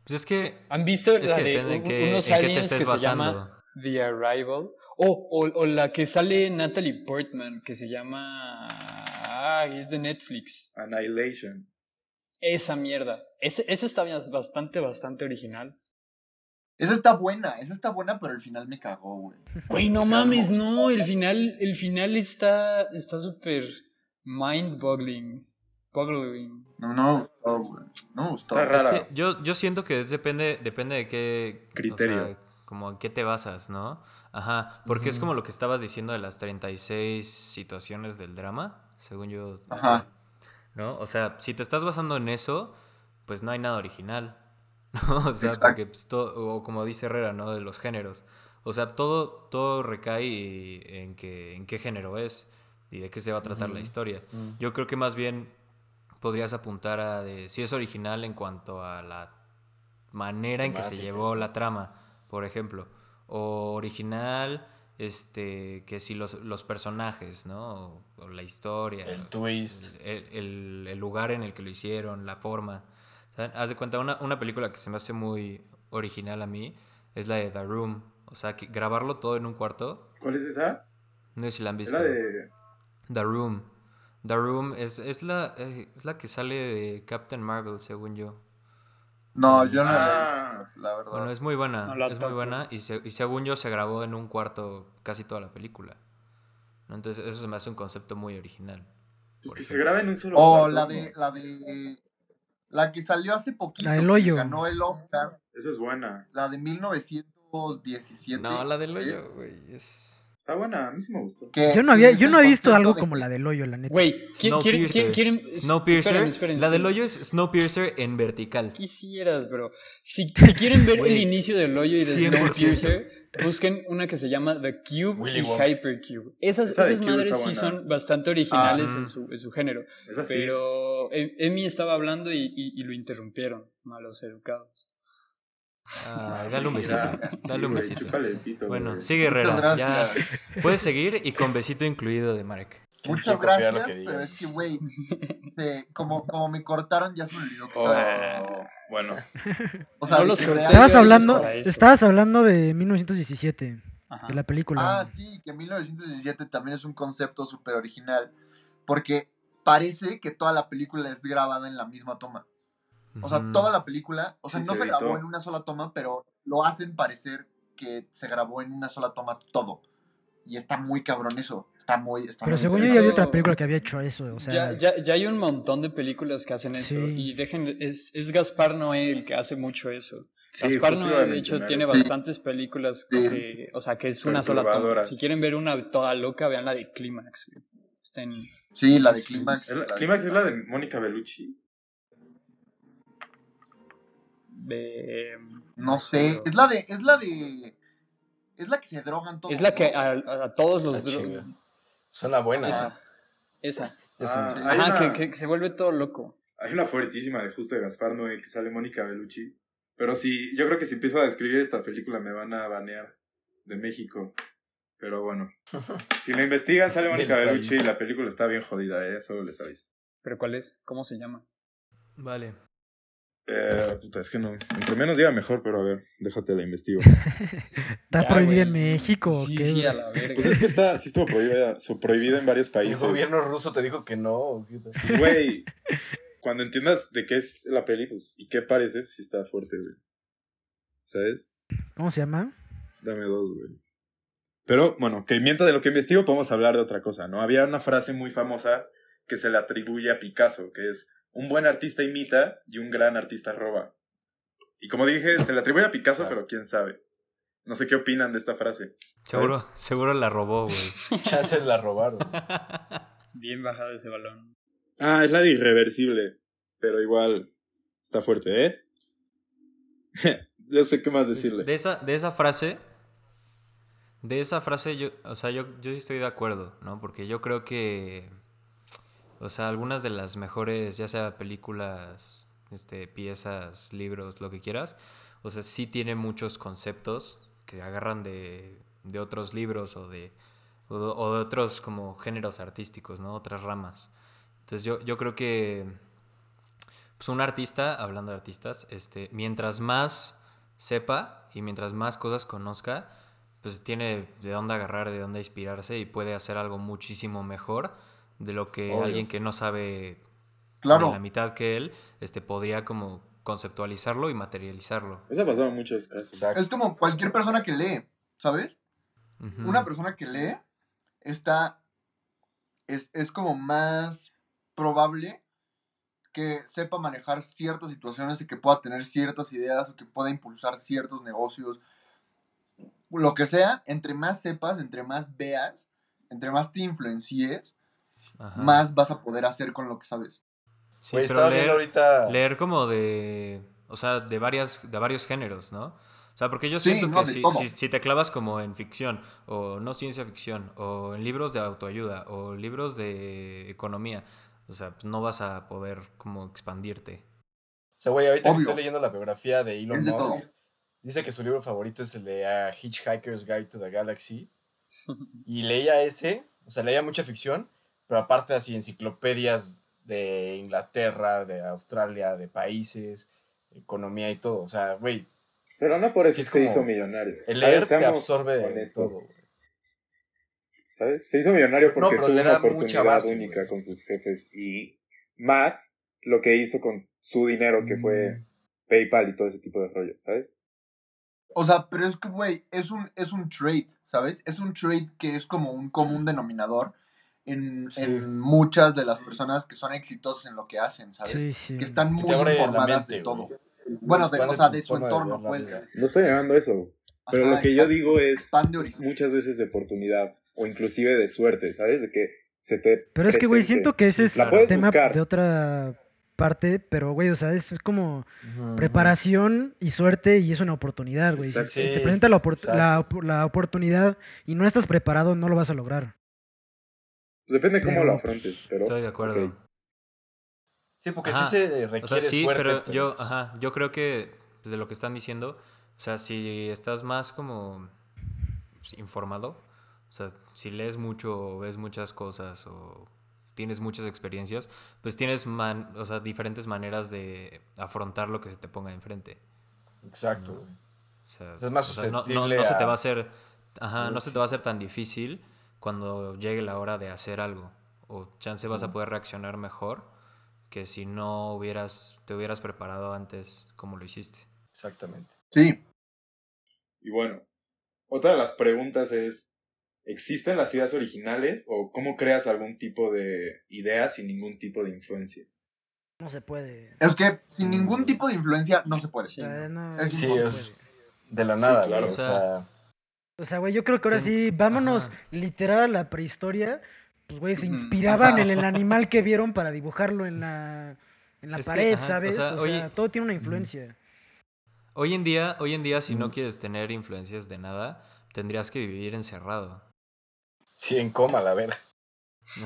Pues es que. ¿Han visto Es la que de depende unos en qué te aliens estés que se llama The Arrival? Oh, o, o la que sale Natalie Portman, que se llama... Ah, es de Netflix. Annihilation. Esa mierda. Ese, ese está bien- bastante, bastante original. Esa está buena, esa está buena, pero el final me cagó, güey. Güey, no O sea, mames, no. no. El final, el final está, está súper mind-boggling. Boggling. No, no me gustó, güey. No me gustó. Está Es rara. que yo, yo siento que es depende, depende de qué o Criterio. sea, como en qué te basas, ¿no? Ajá, porque es como lo que estabas diciendo de las 36 situaciones del drama, según yo. Ajá. ¿No? O sea, si te estás basando en eso, pues no hay nada original. ¿no? O sea, Exacto. porque pues, todo, o como dice Herrera, ¿no? De los géneros. O sea, todo, todo recae en, que, en qué género es y de qué se va a tratar la historia. Yo creo que más bien podrías apuntar a de si es original en cuanto a la manera en que se llevó la trama, por ejemplo. O original, este, que si los, los personajes, ¿no? O, o la historia. El twist. El, el- el lugar en el que lo hicieron, la forma. ¿Saben? Haz de cuenta, una, una película que se me hace muy original a mí es la de The Room. O sea, que grabarlo todo en un cuarto, ¿Cuál es esa? no sé si la han Es visto. la de. The Room. The Room es, es, la, eh, es la que sale de Captain Marvel, según yo. No, yo no Ah, la, la verdad. Bueno, es muy buena, No la es muy buena y, se- y según yo se grabó en un cuarto casi toda la película. ¿no? Entonces eso se me hace un concepto muy original. pues que se graba en un solo O cuarto, la ¿no? de, la de, la que salió hace poquito, La del que hoyo. ganó el Oscar, Esa es buena. la de 1917. No, la del ¿eh? hoyo, güey, es... Está buena, a mí sí me gustó. Yo no había, yo no he visto algo de como la del hoyo, la neta. Güey, ¿quién, quieren, Snowpiercer. quién, quieren, Snowpiercer. esperen, esperen, La del hoyo es Snowpiercer en vertical. Quisieras, bro. Si, si quieren ver el inicio del hoyo y de 100%. Snowpiercer, busquen una que se llama The Cube Willy y Wonka. Hypercube. Esas, Esa esas madres sí son bastante originales Ah. en, su, en su género. Pero Em- Emi estaba hablando y, y- y lo interrumpieron, malos educados. Ay, dale un besito. Dale un besito. Bueno, sigue Herrera. Ya puedes seguir y con besito incluido de Marek. Muchas gracias, que pero es que, güey, como, como me cortaron, ya se me olvidó que estaba. Oh, bueno, O sea, No los corté. Estabas hablando, estabas hablando de 1917, Ajá. de la película. Ah, sí, que 1917 también es un concepto súper original. Porque parece que toda la película es grabada en la misma toma. O sea, toda la película, o sea, Sí, no se se grabó en una sola toma, pero lo hacen parecer que se grabó en una sola toma todo. Y está muy cabrón eso. Está muy. Está Pero muy según yo ya vi otra película que había hecho eso, o sea... ya, ya, ya hay un montón de películas que hacen eso. Sí. Y dejen, es, es Gaspar Noé el que hace mucho eso. Sí, Gaspar Noé, a de hecho, tiene eso. bastantes películas Sí. que, o sea, que es una sola toma. Si quieren ver una toda loca, vean la de Clímax. Está en... Sí, la de Sí, Clímax. ¿Es la- la de- Clímax es la de Mónica Bellucci. De- No sé. Es la de. Es la de. Es la que se drogan todos. es la que a, todos los... Ah, dro- chinga. Suena buena. Esa. Esa. Esa. Ah, Ajá, una, que, que- que se vuelve todo loco. hay una fuertísima de justo de Gaspar Noé que sale Mónica Bellucci. Pero sí, yo creo que si empiezo a describir esta película me van a banear de México. Pero bueno. Si lo investigan, sale Mónica Bellucci y la película está bien jodida, ¿eh? Solo les aviso. ¿Pero cuál es? ¿Cómo se llama? Vale. Eh, puta, es que no. Entre menos diga mejor, pero a ver, déjate la investigo. ¿Está Ya, prohibida en. México Sí, qué? sí, a la verga. Pues es que está, sí estuvo prohibida, su- prohibida en varios El países. gobierno ruso te dijo que no. ¿o qué tal? Güey, cuando entiendas de qué es la peli, pues, y qué parece, sí está fuerte, güey. ¿Sabes? ¿Cómo se llama? Dame dos, güey. Pero, bueno, que mientras de lo que investigo podemos hablar de otra cosa, ¿no? Había una frase muy famosa que se le atribuye a Picasso, que es, un buen artista imita y un gran artista roba. Y como dije, se le atribuye a Picasso, pero quién sabe. No sé qué opinan de esta frase. Seguro, seguro la robó, güey. Ya se la robaron. Bien bajado ese balón. Ah, es la de irreversible, pero igual está fuerte, ¿eh? Yo sé qué más decirle. De esa, de esa frase, de esa frase, yo, o sea, yo, yo sí estoy de acuerdo, ¿no? Porque yo creo que, o sea, algunas de las mejores, ya sea películas, este, piezas, libros, lo que quieras, o sea, sí tiene muchos conceptos que agarran de, de otros libros o de, o de, otros como géneros artísticos, ¿no? Otras ramas. Entonces yo, yo creo que pues un artista, hablando de artistas, este, mientras más sepa y mientras más cosas conozca, pues tiene de dónde agarrar, de dónde inspirarse y puede hacer algo muchísimo mejor de lo que Obvio. alguien que no sabe Claro. la mitad que él, este, podría como conceptualizarlo y materializarlo. Eso ha pasado en muchos casos. Exacto. Es como cualquier persona que lee, ¿sabes? Una persona que lee está. Es, es como más probable que sepa manejar ciertas situaciones y que pueda tener ciertas ideas o que pueda impulsar ciertos negocios. Lo que sea, entre más sepas, entre más veas, entre más te influencies, Ajá. más vas a poder hacer con lo que sabes. Sí, Güey, pero estaba leer, ahorita. leer como de, o sea, de varias, de varios géneros, ¿no? O sea, porque yo siento que si, todo. si, si te clavas como en ficción, o no ciencia ficción, o en libros de autoayuda, o libros de economía, o sea, pues no vas a poder como expandirte. O sea, güey, ahorita que Obvio. estoy leyendo la biografía de Elon de Musk, todo. dice que su libro favorito es el de Hitchhiker's Guide to the Galaxy. Y leía ese, o sea, leía mucha ficción, pero aparte así enciclopedias de Inglaterra, de Australia, de países, economía y todo. O sea, güey, Pero no por eso es se hizo millonario. el leer te absorbe todo. güey. ¿Sabes? Se hizo millonario porque pero tuvo le una oportunidad base, única con sus jefes y más lo que hizo con su dinero que Mm. fue PayPal y todo ese tipo de rollo, ¿sabes? O sea, pero es que, güey, es un, es un trade, ¿sabes? Es un trade que es como un común denominador en, Sí. en muchas de las personas que son exitosas en lo que hacen, ¿sabes? Sí, sí. Que están Que muy informadas mente, de todo. güey. Bueno, de, o sea, de su de entorno, pues. vida. No estoy llamando eso. Pero Ajá, lo que yo digo es muchas veces de oportunidad o inclusive de suerte, ¿sabes? De que se te Pero es que, güey, siento que ese es La puedes tema buscar. de otra parte, pero, güey, o sea, es como preparación y suerte y es una oportunidad, güey. Si te presenta la, opor- la oportunidad y no estás preparado, no lo vas a lograr. Pues depende cómo Pero- lo afrontes, pero Estoy de acuerdo. Sí, porque Ajá. sí se requiere O sea, sí, suerte. pero yo, pues, ajá, yo creo que pues, de lo que están diciendo, o sea, si estás más como pues, informado, o sea, si lees mucho o ves muchas cosas o tienes muchas experiencias, pues tienes man- o sea, diferentes maneras de afrontar lo que se te ponga enfrente. Exacto, güey. O sea, Es más o sea, no, no- no se te va a hacer, ajá, no se te va a hacer tan difícil cuando llegue la hora de hacer algo. O chance vas a poder reaccionar mejor que si no hubieras, te hubieras preparado antes como lo hiciste. Exactamente. Sí, Y bueno, otra de las preguntas es, ¿existen las ideas originales o cómo creas algún tipo de idea sin ningún tipo de influencia? No se puede. es que sin ningún tipo de influencia no se puede. Sí. No- Es Sí, no se es- puede. De la Sí, nada, claro. O sea, O sea, güey, yo creo que ahora sí, vámonos ajá. literal a la prehistoria. Pues, güey, se inspiraban en el animal que vieron para dibujarlo en la, en la Es que, pared, o ¿sabes? sea, o sea, todo tiene una influencia. Hoy en día, hoy en día, si no quieres tener influencias de nada, tendrías que vivir encerrado. sí, en coma, la verga.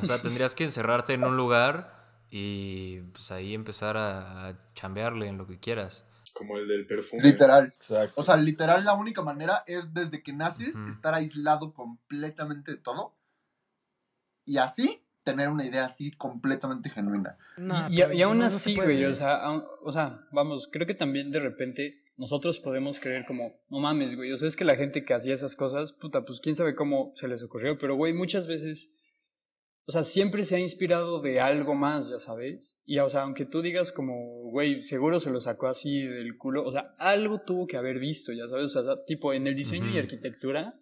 O sea, tendrías que encerrarte en un lugar y pues ahí empezar a, a chambearle en lo que quieras. Como el del perfume. Literal. Exacto. O sea, literal la única manera es desde que naces Ujú. estar aislado completamente de todo y así tener una idea así completamente genuina. No, y, y- pero y aún no- así, güey, o sea, aún- o sea, vamos, creo que también de repente nosotros podemos creer como, no mames, güey, o sea, es que la gente que hacía esas cosas, puta, pues quién sabe cómo se les ocurrió, pero, güey, muchas veces, o sea, siempre se ha inspirado de algo más, ya sabes, y, o sea, aunque tú digas como, güey, seguro se lo sacó así del culo, o sea, algo tuvo que haber visto, ya sabes, o sea, tipo, en el diseño y arquitectura,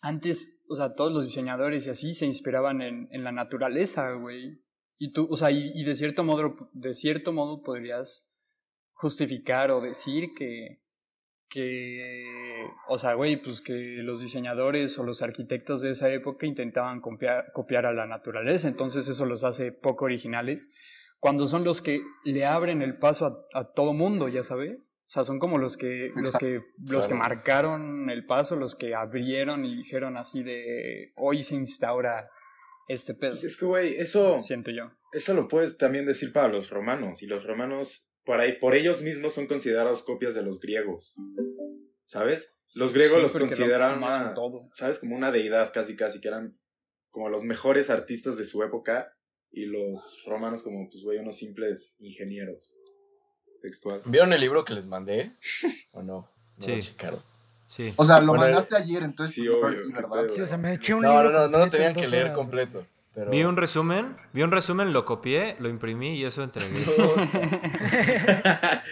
antes, o sea, todos los diseñadores y así se inspiraban en, en la naturaleza, güey. Y tú, o sea, y, y de cierto modo, de cierto modo podrías justificar o decir que, que, o sea, güey, pues que los diseñadores o los arquitectos de esa época intentaban copiar, copiar a la naturaleza, entonces eso los hace poco originales, cuando son los que le abren el paso a, a todo mundo, ya sabes. O sea, son como los que, los que, los que marcaron el paso, los que abrieron y dijeron así de hoy se instaura este pedo. Pues es que, güey, eso, Siento yo. eso lo puedes también decir para los romanos. Y los romanos, por ahí, por ellos mismos son considerados copias de los griegos. ¿Sabes? Los griegos Sí, los lo todo. ¿sabes? Como una deidad casi, casi, que eran como los mejores artistas de su época. Y los romanos como, pues, güey, unos simples ingenieros. Textual. ¿Vieron el libro que les mandé? ¿O no? No Sí. lo checaron. Sí. O sea, lo Bueno, mandaste ayer, entonces sí, obvio, y qué verdad. pedo. Sí, o sea, me eché un No, libro no, no, no lo completo en tenían que leer horas, completo. Pero... Vi un resumen, vi un resumen, lo copié, lo imprimí y eso entregué.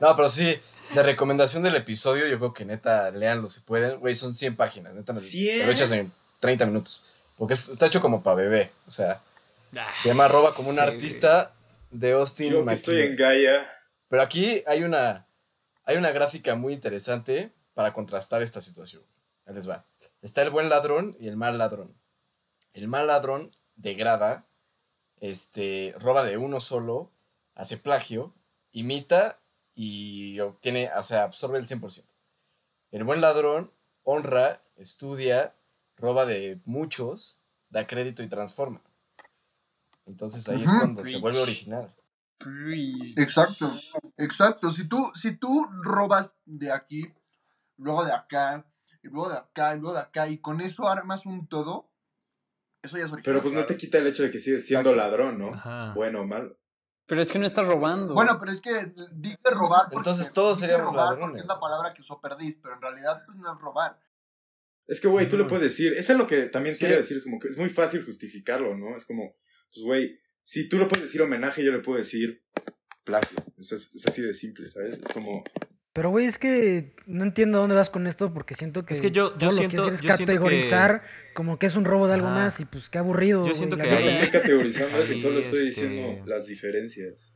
No, pero sí, de recomendación del episodio, yo creo que neta, leanlo si pueden. Güey, son 100 páginas, neta, me- lo echas en 30 minutos. Porque es- está hecho como para bebé. O sea, Ah, se llama Roba como un sí, artista de Austin Yo que estoy en Gaia. Pero aquí hay una, hay una gráfica muy interesante para contrastar esta situación. Ahí les va. Está el buen ladrón y el mal ladrón. El mal ladrón degrada, este, roba de uno solo, hace plagio, imita y obtiene, o sea, absorbe el 100%. El buen ladrón honra, estudia, roba de muchos, da crédito y transforma. Entonces ahí es cuando se vuelve original. Preach. Exacto, exacto. Si tú, si tú robas de aquí, luego de acá, y luego de acá, y luego de acá, y con eso armas un todo, eso ya es original. Pero pues no te quita el hecho de que sigues siendo Exacto. ladrón, ¿no? Ajá. Bueno o malo. Pero es que no estás robando. Bueno, pero es que dije robar. porque- Entonces todos dije seríamos robar ladrones. porque Es la palabra que usó Perdiz, pero en realidad pues, no es robar. Es que, güey, tú le puedes decir. Eso es lo que también Sí. quería decir. Es como que es muy fácil justificarlo, ¿no? Es como, pues, güey, si tú le puedes decir homenaje, yo le puedo decir plagio. Es, es así de simple, ¿sabes? Es como, Pero, güey, es que no entiendo dónde vas con esto porque siento que, Es que yo- yo siento- que es yo siento que- categorizar como que es un robo de algo Ajá. más y pues qué aburrido. Yo siento que yo no ahí- estoy categorizando eso, solo estoy este- diciendo las diferencias.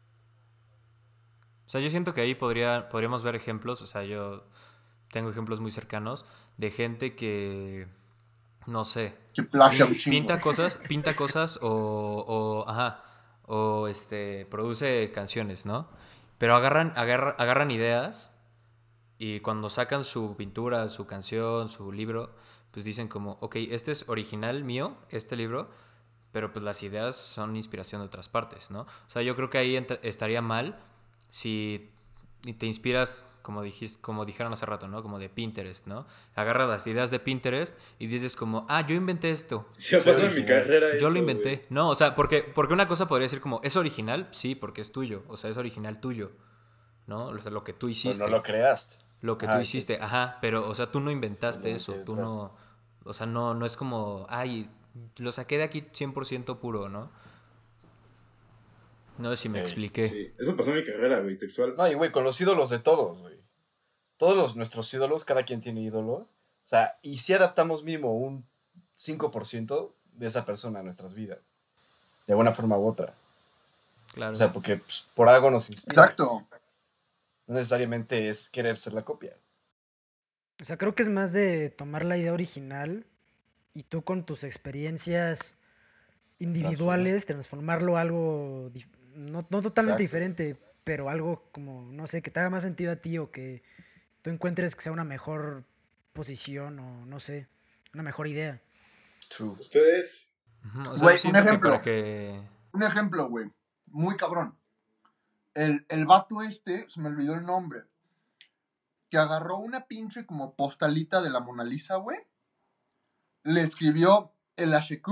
O sea, yo siento que ahí podría, podríamos ver ejemplos, o sea, yo tengo ejemplos muy cercanos de gente que, no sé, Que plagia un chingo. pinta cosas, pinta cosas o, o, ajá, o este, produce canciones, ¿no? Pero agarran, agarra- agarran ideas y cuando sacan su pintura, su canción, su libro, pues dicen como, ok, este es original mío, este libro, pero pues las ideas son inspiración de otras partes, ¿no? O sea, yo creo que ahí estaría mal si te inspiras, como dijiste, como dijeron hace rato, ¿no? Como de Pinterest, ¿no? Agarras las ideas de Pinterest y dices como, ah, yo inventé esto. Si ha pasado en mi carrera Yo eso, lo inventé. No, o sea, porque, porque una cosa podría decir como, ¿es original? Sí, porque es tuyo. O sea, es original tuyo. ¿No? O sea, lo que tú hiciste. no lo creaste. Lo que Ah, tú sí, hiciste, sí. ajá, pero, o sea, tú no inventaste Sí, eso, tú no, o sea, no, no es como, ay, lo saqué de aquí 100% puro, ¿no? No sé si me expliqué. Sí, eso pasó en mi carrera, güey, textual. No, y güey, con los ídolos de todos, güey. Todos los, nuestros ídolos, cada quien tiene ídolos. O sea, y si adaptamos mínimo un 5% de esa persona a nuestras vidas. De alguna forma u otra. Claro. O sea, porque pues, por algo nos inspira. Exacto. No necesariamente es querer ser la copia. O sea, creo que es más de tomar la idea original y tú con tus experiencias individuales transformarlo a algo no, no totalmente Exacto. diferente, pero algo como, no sé, que te haga más sentido a ti o que tú encuentres que sea una mejor posición o no sé, una mejor idea. True. Ustedes, Ujú, o sea, Güey, yo un que ejemplo. que... Un ejemplo, güey. Muy cabrón. El, el vato este, se me olvidó el nombre. Que agarró una pinche como postalita de la Mona Lisa, güey. Le escribió el HQ.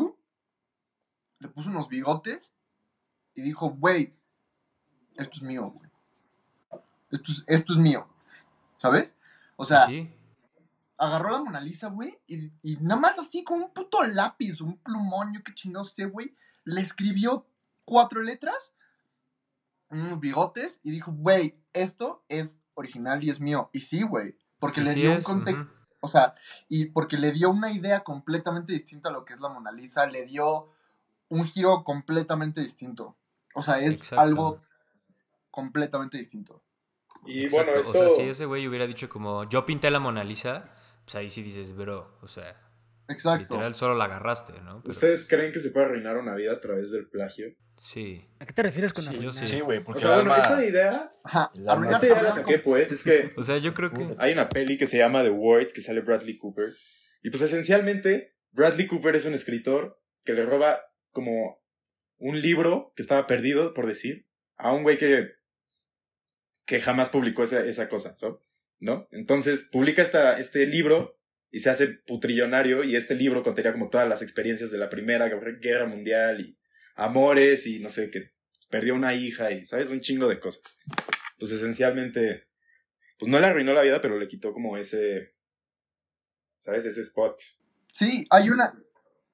Le puso unos bigotes. Y dijo, güey, esto es mío, güey. Esto es, esto es mío. ¿Sabes? O sea, sí, agarró la Mona Lisa, güey, y, y nada más así con un puto lápiz, un plumón, yo qué chingados sé, güey, le escribió cuatro letras, unos bigotes, y dijo, güey, esto es original y es mío. Y sí, güey, porque y le sí dio un contexto, o sea, y porque le dio una idea completamente distinta a lo que es la Mona Lisa, le dio un giro completamente distinto. O sea, es Exacto. algo completamente distinto. y Exacto, bueno, esto... O sea, si ese güey hubiera dicho como, yo pinté la Mona Lisa, pues ahí sí dices, bro, o sea, Exacto. literal solo la agarraste, ¿no? Pero- ¿Ustedes creen que se puede arruinar una vida a través del plagio? Sí. ¿A qué te refieres con Sí, yo arruinar? sí. Sí, güey, O porque sea, el bueno, alma- esta idea, Ajá. La esta idea la saqué, pues, es que O sea, yo creo que... hay una peli que se llama The Words, que sale Bradley Cooper. Y pues esencialmente, Bradley Cooper es un escritor que le roba como un libro que estaba perdido, por decir, a un güey que, que jamás publicó esa, esa cosa, ¿so? ¿no? Entonces publica esta, este libro y se hace putrillonario y este libro contenía como todas las experiencias de la Primera Guerra Mundial y amores y no sé, que perdió una hija y, ¿sabes? Un chingo de cosas. Pues esencialmente, pues no le arruinó la vida, pero le quitó como ese, ¿sabes? Ese spot. Sí, hay una,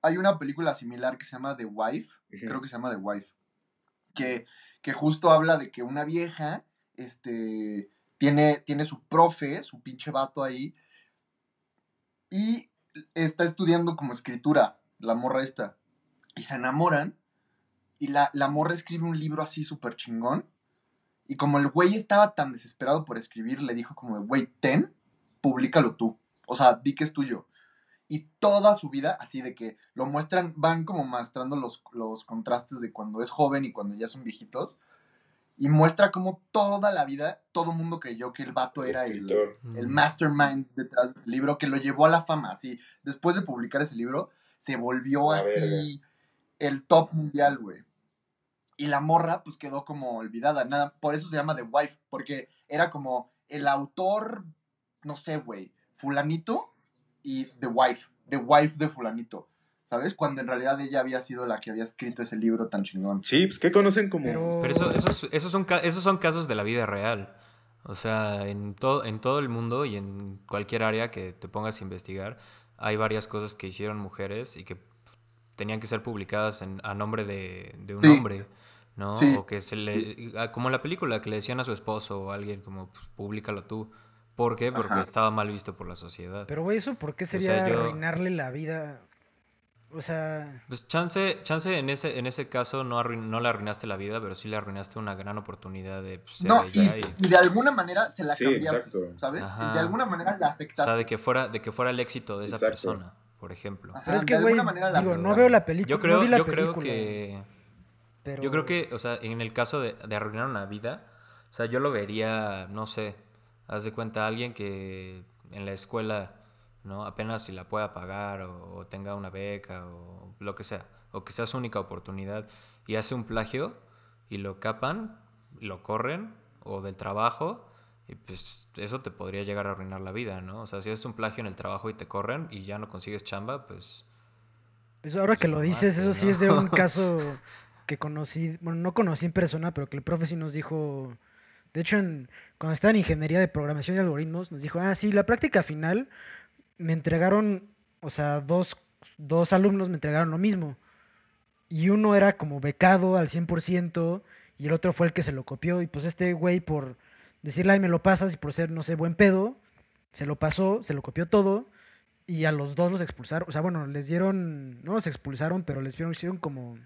hay una película similar que se llama The Wife, Ujú. creo que se llama The Wife, que, que justo habla de que una vieja, este, tiene, tiene su profe, su pinche vato ahí, y está estudiando como escritura, la morra esta, y se enamoran, y la, la morra escribe un libro así súper chingón, y como el güey estaba tan desesperado por escribir, le dijo como, güey, ten, públicalo tú, o sea, di que es tuyo. Y toda su vida, así de que lo muestran, van como mostrando los, los contrastes de cuando es joven y cuando ya son viejitos. Y muestra como toda la vida, todo el mundo creyó que el vato era el, el mastermind detrás de ese libro que lo llevó a la fama. Así, después de publicar ese libro, se volvió así el top mundial, güey. Y la morra, pues quedó como olvidada. Nada, por eso se llama The Wife, porque era como el autor, no sé, güey, Fulanito y The Wife, The Wife de Fulanito. ¿Sabes? Cuando en realidad ella había sido la que había escrito ese libro tan chingón. Sí, pues ¿qué conocen como? Pero, Pero eso, esos, esos, son, esos son casos de la vida real. O sea, en todo, en todo el mundo y en cualquier área que te pongas a investigar, hay varias cosas que hicieron mujeres y que tenían que ser publicadas en- a nombre de, de un Sí. hombre, ¿no? Sí. O que se le... Como la película que le decían a su esposo o a alguien como, pues, públicalo tú. ¿Por qué? Porque Ajá. estaba mal visto por la sociedad. Pero, güey, ¿eso por qué sea, sería yo- arruinarle la vida? O sea, Pues chance, chance en ese, en ese caso no, arruin- no le arruinaste la vida, pero sí le arruinaste una gran oportunidad de pues, ser No, y, ella y- y de alguna manera se la Sí, cambiaste, exacto. ¿sabes? Ajá. De alguna manera la O afectaste. sea, de que fuera, de que fuera el éxito de esa Exacto. persona, por ejemplo. Ajá, pero es que, güey, alguna manera la digo, no veo la película. Yo no creo, vi la yo creo película, que. pero- Yo creo que, o sea, en el caso de, de arruinar una vida, o sea, yo lo vería, no sé, haz de cuenta alguien que en la escuela, ¿no? Apenas si la pueda pagar o, o tenga una beca o lo que sea, o que sea su única oportunidad y hace un plagio y lo capan, lo corren o del trabajo. Y pues eso te podría llegar a arruinar la vida, ¿no? O sea, si haces un plagio en el trabajo y te corren y ya no consigues chamba, pues Eso ahora que lo dices, eso sí es de un caso que conocí, bueno, no conocí en persona, pero que el profe sí nos dijo, de hecho, en, cuando estaba en ingeniería de programación y algoritmos, nos dijo, ah, sí, la práctica final me entregaron, o sea, dos, dos alumnos me entregaron lo mismo. Y uno era como becado al 100% y el otro fue el que se lo copió. Y pues este güey por decirle, ay, me lo pasas y por ser, no sé, buen pedo, se lo pasó, se lo copió todo. Y a los dos los expulsaron. O sea, bueno, les dieron, no los expulsaron, pero les dieron, hicieron como,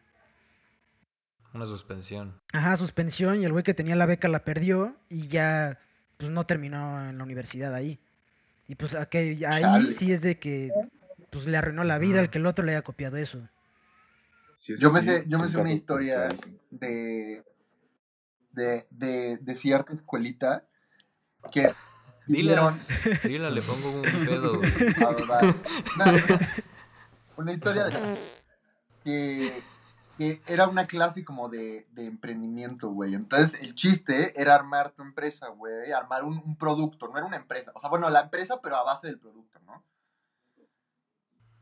una suspensión. ajá, suspensión. Y el güey que tenía la beca la perdió y ya, pues no terminó en la universidad ahí. Y pues aquel- ahí Chale. sí es de que, pues le arruinó la vida el que el otro le haya copiado eso. Sí, eso Yo me sí, sé, yo me sé una historia de, de, de, de cierta escuelita que vivieron dila, le pongo un pedo. güey. a verdad. No, una historia de que, que era una clase como de, de emprendimiento, güey. Entonces el chiste era armar tu empresa, güey, armar un, un producto, no era una empresa. O sea, bueno, la empresa, pero a base del producto, ¿no?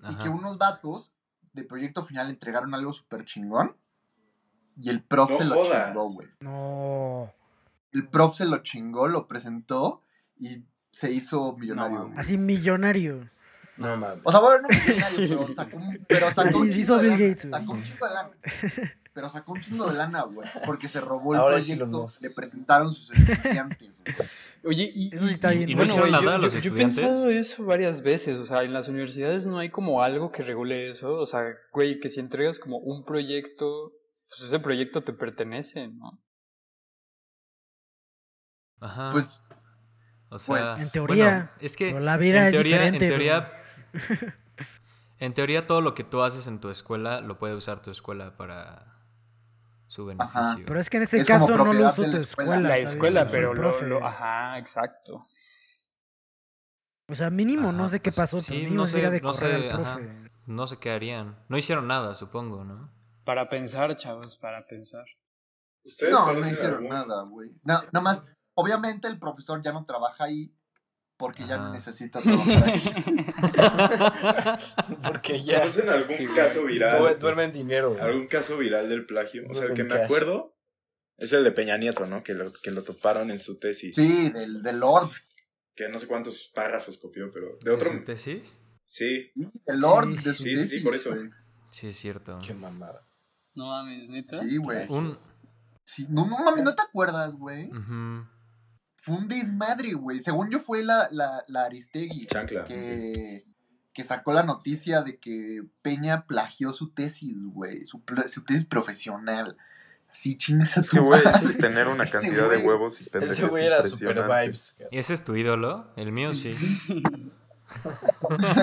Y que unos vatos de proyecto final entregaron algo súper chingón. Y el prof No se lo jodas. chingó, güey. No. El prof se lo chingó, lo presentó y se hizo millonario. No, güey. Así millonario. No mames. o sea, bueno, no millonario, pero sacó pero sacó un chingo de lana. Sacó un chingo de lana. Pero sacó un chingo de lana, güey. Porque se robó el Ahora proyecto. Le presentaron sus estudiantes, güey. Oye, y, Eso sí y- está y- bien. ¿Y no bueno, hicieron nada yo, los yo- yo he pensado eso varias veces, o sea, en las universidades no hay como algo que regule eso, o sea, güey, que si entregas como un proyecto, pues ese proyecto te pertenece, ¿no? Ajá. Pues, O sea, Pues, En teoría, bueno, es que pero la vida en es teoría, diferente, en teoría, en teoría todo lo que tú haces en tu escuela lo puede usar tu escuela para su beneficio. Pero es que en ese Es caso no lo usó tu la escuela. escuela. La escuela, pero lo, ajá, exacto. O sea, mínimo no sé qué pues, pasó, sí, pero mínimo no sé, de no correr sé, al ajá. profe. No sé qué harían. No hicieron nada, supongo, ¿no? Para pensar, chavos, para pensar. ¿Ustedes no, no hicieron algún- nada, güey. No, nada más, obviamente el profesor ya no trabaja ahí porque ya Ajá. no necesita trabajar. Porque ya. ¿Conocen algún Sí, caso viral? Duerme, duerme en dinero. güey. ¿Algún caso viral del plagio? O sea, el que en me cash. acuerdo es el de Peña Nieto, ¿no? Que lo, que lo toparon en su tesis. Sí, del, del Lord. Que no sé cuántos párrafos copió, pero de ¿En otro. su tesis? Sí, Sí, El Lord Sí, de sí, su sí, sí, sí, tesis, por eso. güey. Sí, es cierto. Qué mamada. No mames, neta. Sí, güey. Un... Sí, no, no mames, ¿no te acuerdas, güey? ujú. Fue un desmadre, güey. Según yo fue la, la, la Aristegui Chancla. que, que sacó la noticia de que Peña plagió su tesis, güey. Su, tesis profesional. Sí, chingas a Es tu que, güey, eso es tener una Ese cantidad de huevos y pendejes Ese güey era super vibes. cabrón. ¿Ese es tu ídolo? El mío sí.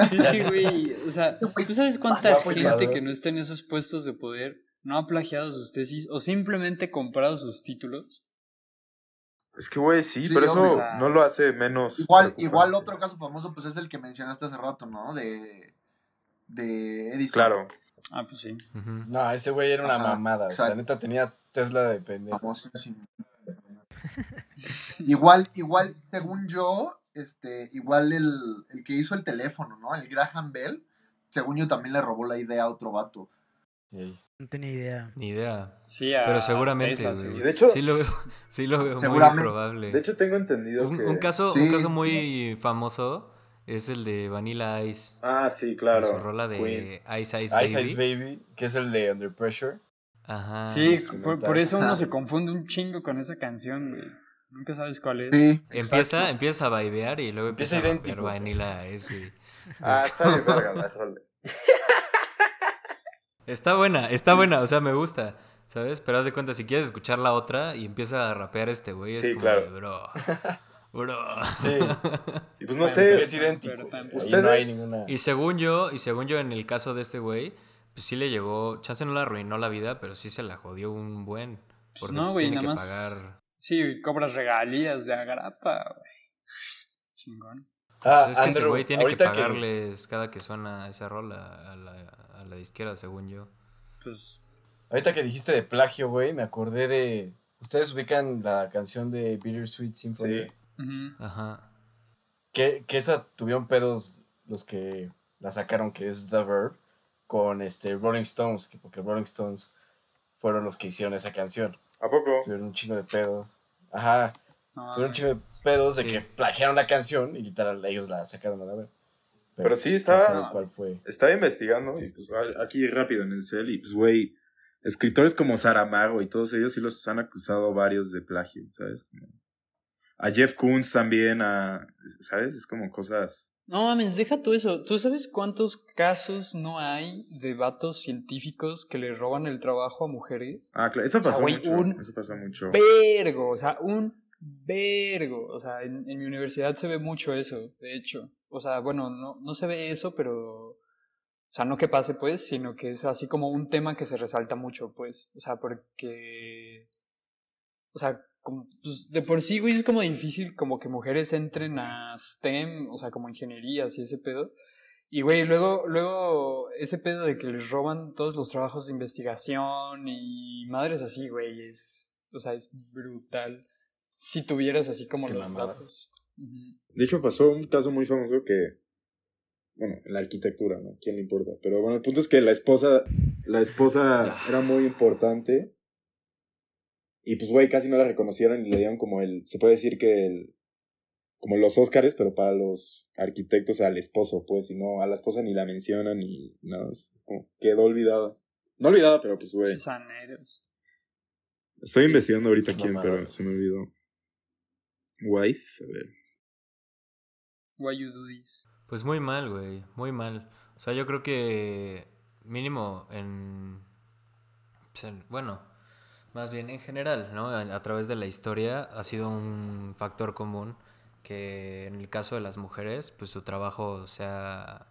Sí, es que, güey, o sea, ¿tú sabes cuánta y gente que no está en esos puestos de poder no ha plagiado sus tesis o simplemente comprado sus títulos? Es que, güey, sí, Sí, pero eso hombre, no lo hace menos. Igual, igual otro caso famoso, pues es el que mencionaste hace rato, ¿no? De, de Edison. Claro. Ah, pues sí. No, ese güey era una Ajá, mamada. O sea, exacto. neta tenía Tesla de pendejo. Famosísimo. igual, igual, según yo, este, igual el, el que hizo el teléfono, ¿no? El Graham Bell, según yo también le robó la idea a otro vato. Ey. No tenía idea. Ni idea. Sí, a Pero seguramente, seguro. Y de hecho, Sí lo veo, sí lo veo muy probable. de hecho tengo entendido un, que. un caso, Sí, un caso sí. muy famoso es el de Vanilla Ice. Ah, sí, Su claro. rola Queen. de Ice Ice Baby. Ice Ice Baby, que es el de Under Pressure. Ajá. Sí, por, eso uno se confunde un chingo con esa canción, güey. Nunca sabes cuál es. Sí. Empieza, empieza a vaivear y luego Empieza empieza, a idéntico. Vanilla Ice. Ah, está bien, verga la rola. Está buena, está buena, o sea, me gusta. ¿Sabes? Pero haz de cuenta, si quieres escuchar la otra y empieza a rapear este güey, es Sí, como claro. de, bro. Bro. Sí, Y pues no Bueno, sé. es idéntico. Güey. no. Y según yo, y según yo en el caso de este güey, pues sí le llegó, chance no le arruinó la vida, pero sí se la jodió un buen. Porque no, pues, güey, tiene que nada más- pagar. Sí, cobras regalías de agrapa, güey. Chingón. Ah, Pues es que ese güey tiene que pagarles cada que suena esa rola a la, la disquera, según yo. Pues Ahorita que dijiste de plagio, güey, me acordé de. ¿Ustedes ubican la canción de Bittersweet Symphony? Sí. Ajá. Que, que esa tuvieron pedos los que la sacaron, que es The Verb, con este Rolling Stones, que porque Rolling Stones fueron los que hicieron esa canción. ¿A poco? Tuvieron un chingo de pedos. Ajá, tuvieron un chingo de pedos de que plagiaron la canción y literal ellos la sacaron a la vez. Pero sí pues, estaba- cuál fue. Estaba investigando y pues aquí rápido en el cel y pues güey, escritores como Saramago y todos ellos sí los han acusado varios de plagio, ¿sabes? Como- a Jeff Koons también, a, ¿sabes? Es como cosas... No mames, deja tú eso. ¿Tú sabes cuántos casos no hay de vatos científicos que le roban el trabajo a mujeres? Ah, claro, eso sea, pasó mucho. un- Eso pasó mucho. Vergo, o sea, un vergo. O sea, en, en mi universidad se ve mucho eso, de hecho. O sea, bueno, no, no se ve eso, pero. O sea, no que pase, pues, sino que es así como un tema que se resalta mucho, pues. O sea, porque. O sea, como, pues, de por sí, güey, es como difícil como que mujeres entren a STEM, o sea, como ingenierías y ese pedo. Y, güey, luego, luego ese pedo de que les roban todos los trabajos de investigación y madres así, güey, es, o sea, es brutal. Si tuvieras así como los mamada. De hecho, pasó un caso muy famoso que. Bueno, en la arquitectura, ¿no? ¿Quién le importa? Pero bueno, el punto es que la esposa. La esposa era muy importante. Y pues, güey, casi no la reconocieron y le dieron como el. Se puede decir que el. Como los Óscares, pero para los arquitectos al esposo, pues, y no, a la esposa ni la mencionan ni nada. es como quedó olvidada. No olvidada, pero pues, güey. Estoy investigando ahorita quién, pero se me olvidó. Wife, a ver. Why you do this? Pues muy mal, güey, muy mal. O sea, yo creo que mínimo en... pues, en- bueno, más bien en general, ¿no? A, a través de la historia ha sido un factor común que en el caso de las mujeres, pues su trabajo se ha,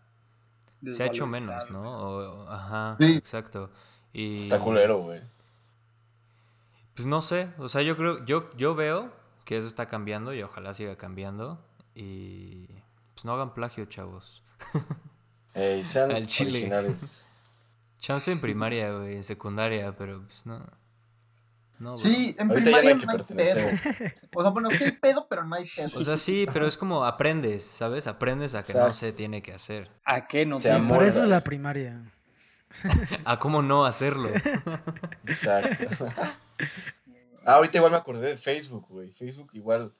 se ha hecho menos. ¿no? O- ajá, Sí. exacto. Y, Está culero, güey. Pues no sé, o sea, yo creo, yo, yo veo que eso está cambiando y ojalá siga cambiando. Y pues no hagan plagio, chavos. Ey, sean Al chile. originales. Chance en primaria, güey, en secundaria, pero pues no. No. Sí, en Ahorita ya no primaria hay que no hay pedo. O sea, bueno, sí hay pedo, pero no hay pedo. O sea, sí, pero es como aprendes, ¿sabes? Aprendes a que no se tiene que hacer. ¿A qué no Te te amo. Por eso es la primaria. A cómo no hacerlo. Exacto. Ah, ahorita igual me acordé de Facebook, güey. Facebook igual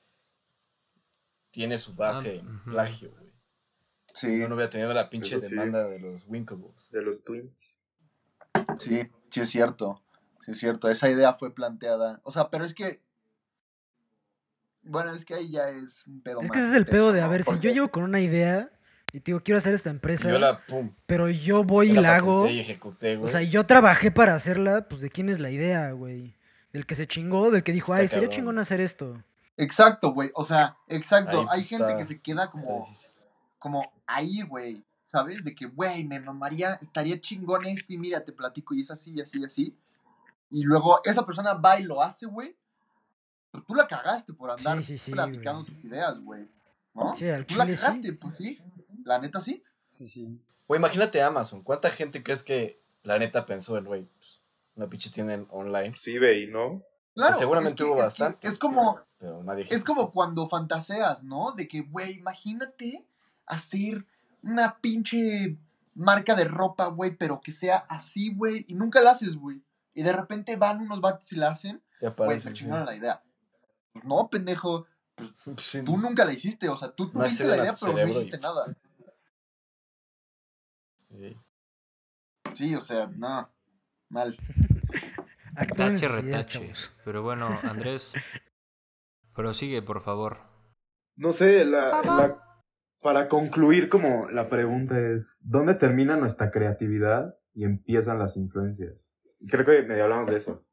tiene su base Ah, en ujú. plagio, güey. Sí. No, no hubiera tenido la pinche Eso sí. demanda de los Winkables. De los twins. Sí, sí es cierto. Sí es cierto. Esa idea fue planteada. O sea, pero es que. Bueno, es que ahí ya es un pedo Es más que ese es el pedo de, a ¿no? ver, si yo llego con una idea y te digo, quiero hacer esta empresa, Yo la, pum, pero yo voy y yo la hago, y ejecuté, o güey. sea, y yo trabajé para hacerla, pues de quién es la idea, güey. Del que se chingó, del que dijo, está ay, estaría cabrón. chingón hacer esto. Exacto, güey. O sea, exacto. Ahí, Hay pues, gente está- que se queda como, como ahí, güey. ¿Sabes? De que, güey, me mamaría, estaría chingón esto y mira, te platico y es así, y así, y así. Y luego esa persona va y lo hace, güey. Pero tú la cagaste por andar sí, sí, platicando güey. tus ideas, güey. ¿No? Sí, al tú la cagaste, pues sí. La neta sí. Sí, sí. Güey, imagínate Amazon. ¿Cuánta gente crees que la neta pensó en, güey, pues, una pinche tienda en- online? Sí, ve, ¿no? Claro. seguramente es que- hubo es que bastante. Es como, Pero nadie Es como cuando fantaseas, ¿no? De que, güey, imagínate hacer una pinche marca de ropa, güey, pero que sea así, güey, y nunca la haces, güey. Y de repente van unos vatos y la hacen, güey, se sí. chingaron la idea. Pues no, pendejo, Pues sí, tú nunca la hiciste, o sea, tú No tuviste la idea, pero no y- hiciste nada. sí. Sí, o sea, no, mal. Retache. chavos. Pero bueno, Andrés, prosigue, por favor. No sé, la, la- para concluir como la pregunta es, ¿dónde termina nuestra creatividad y empiezan las influencias? Creo que medio hablamos de eso,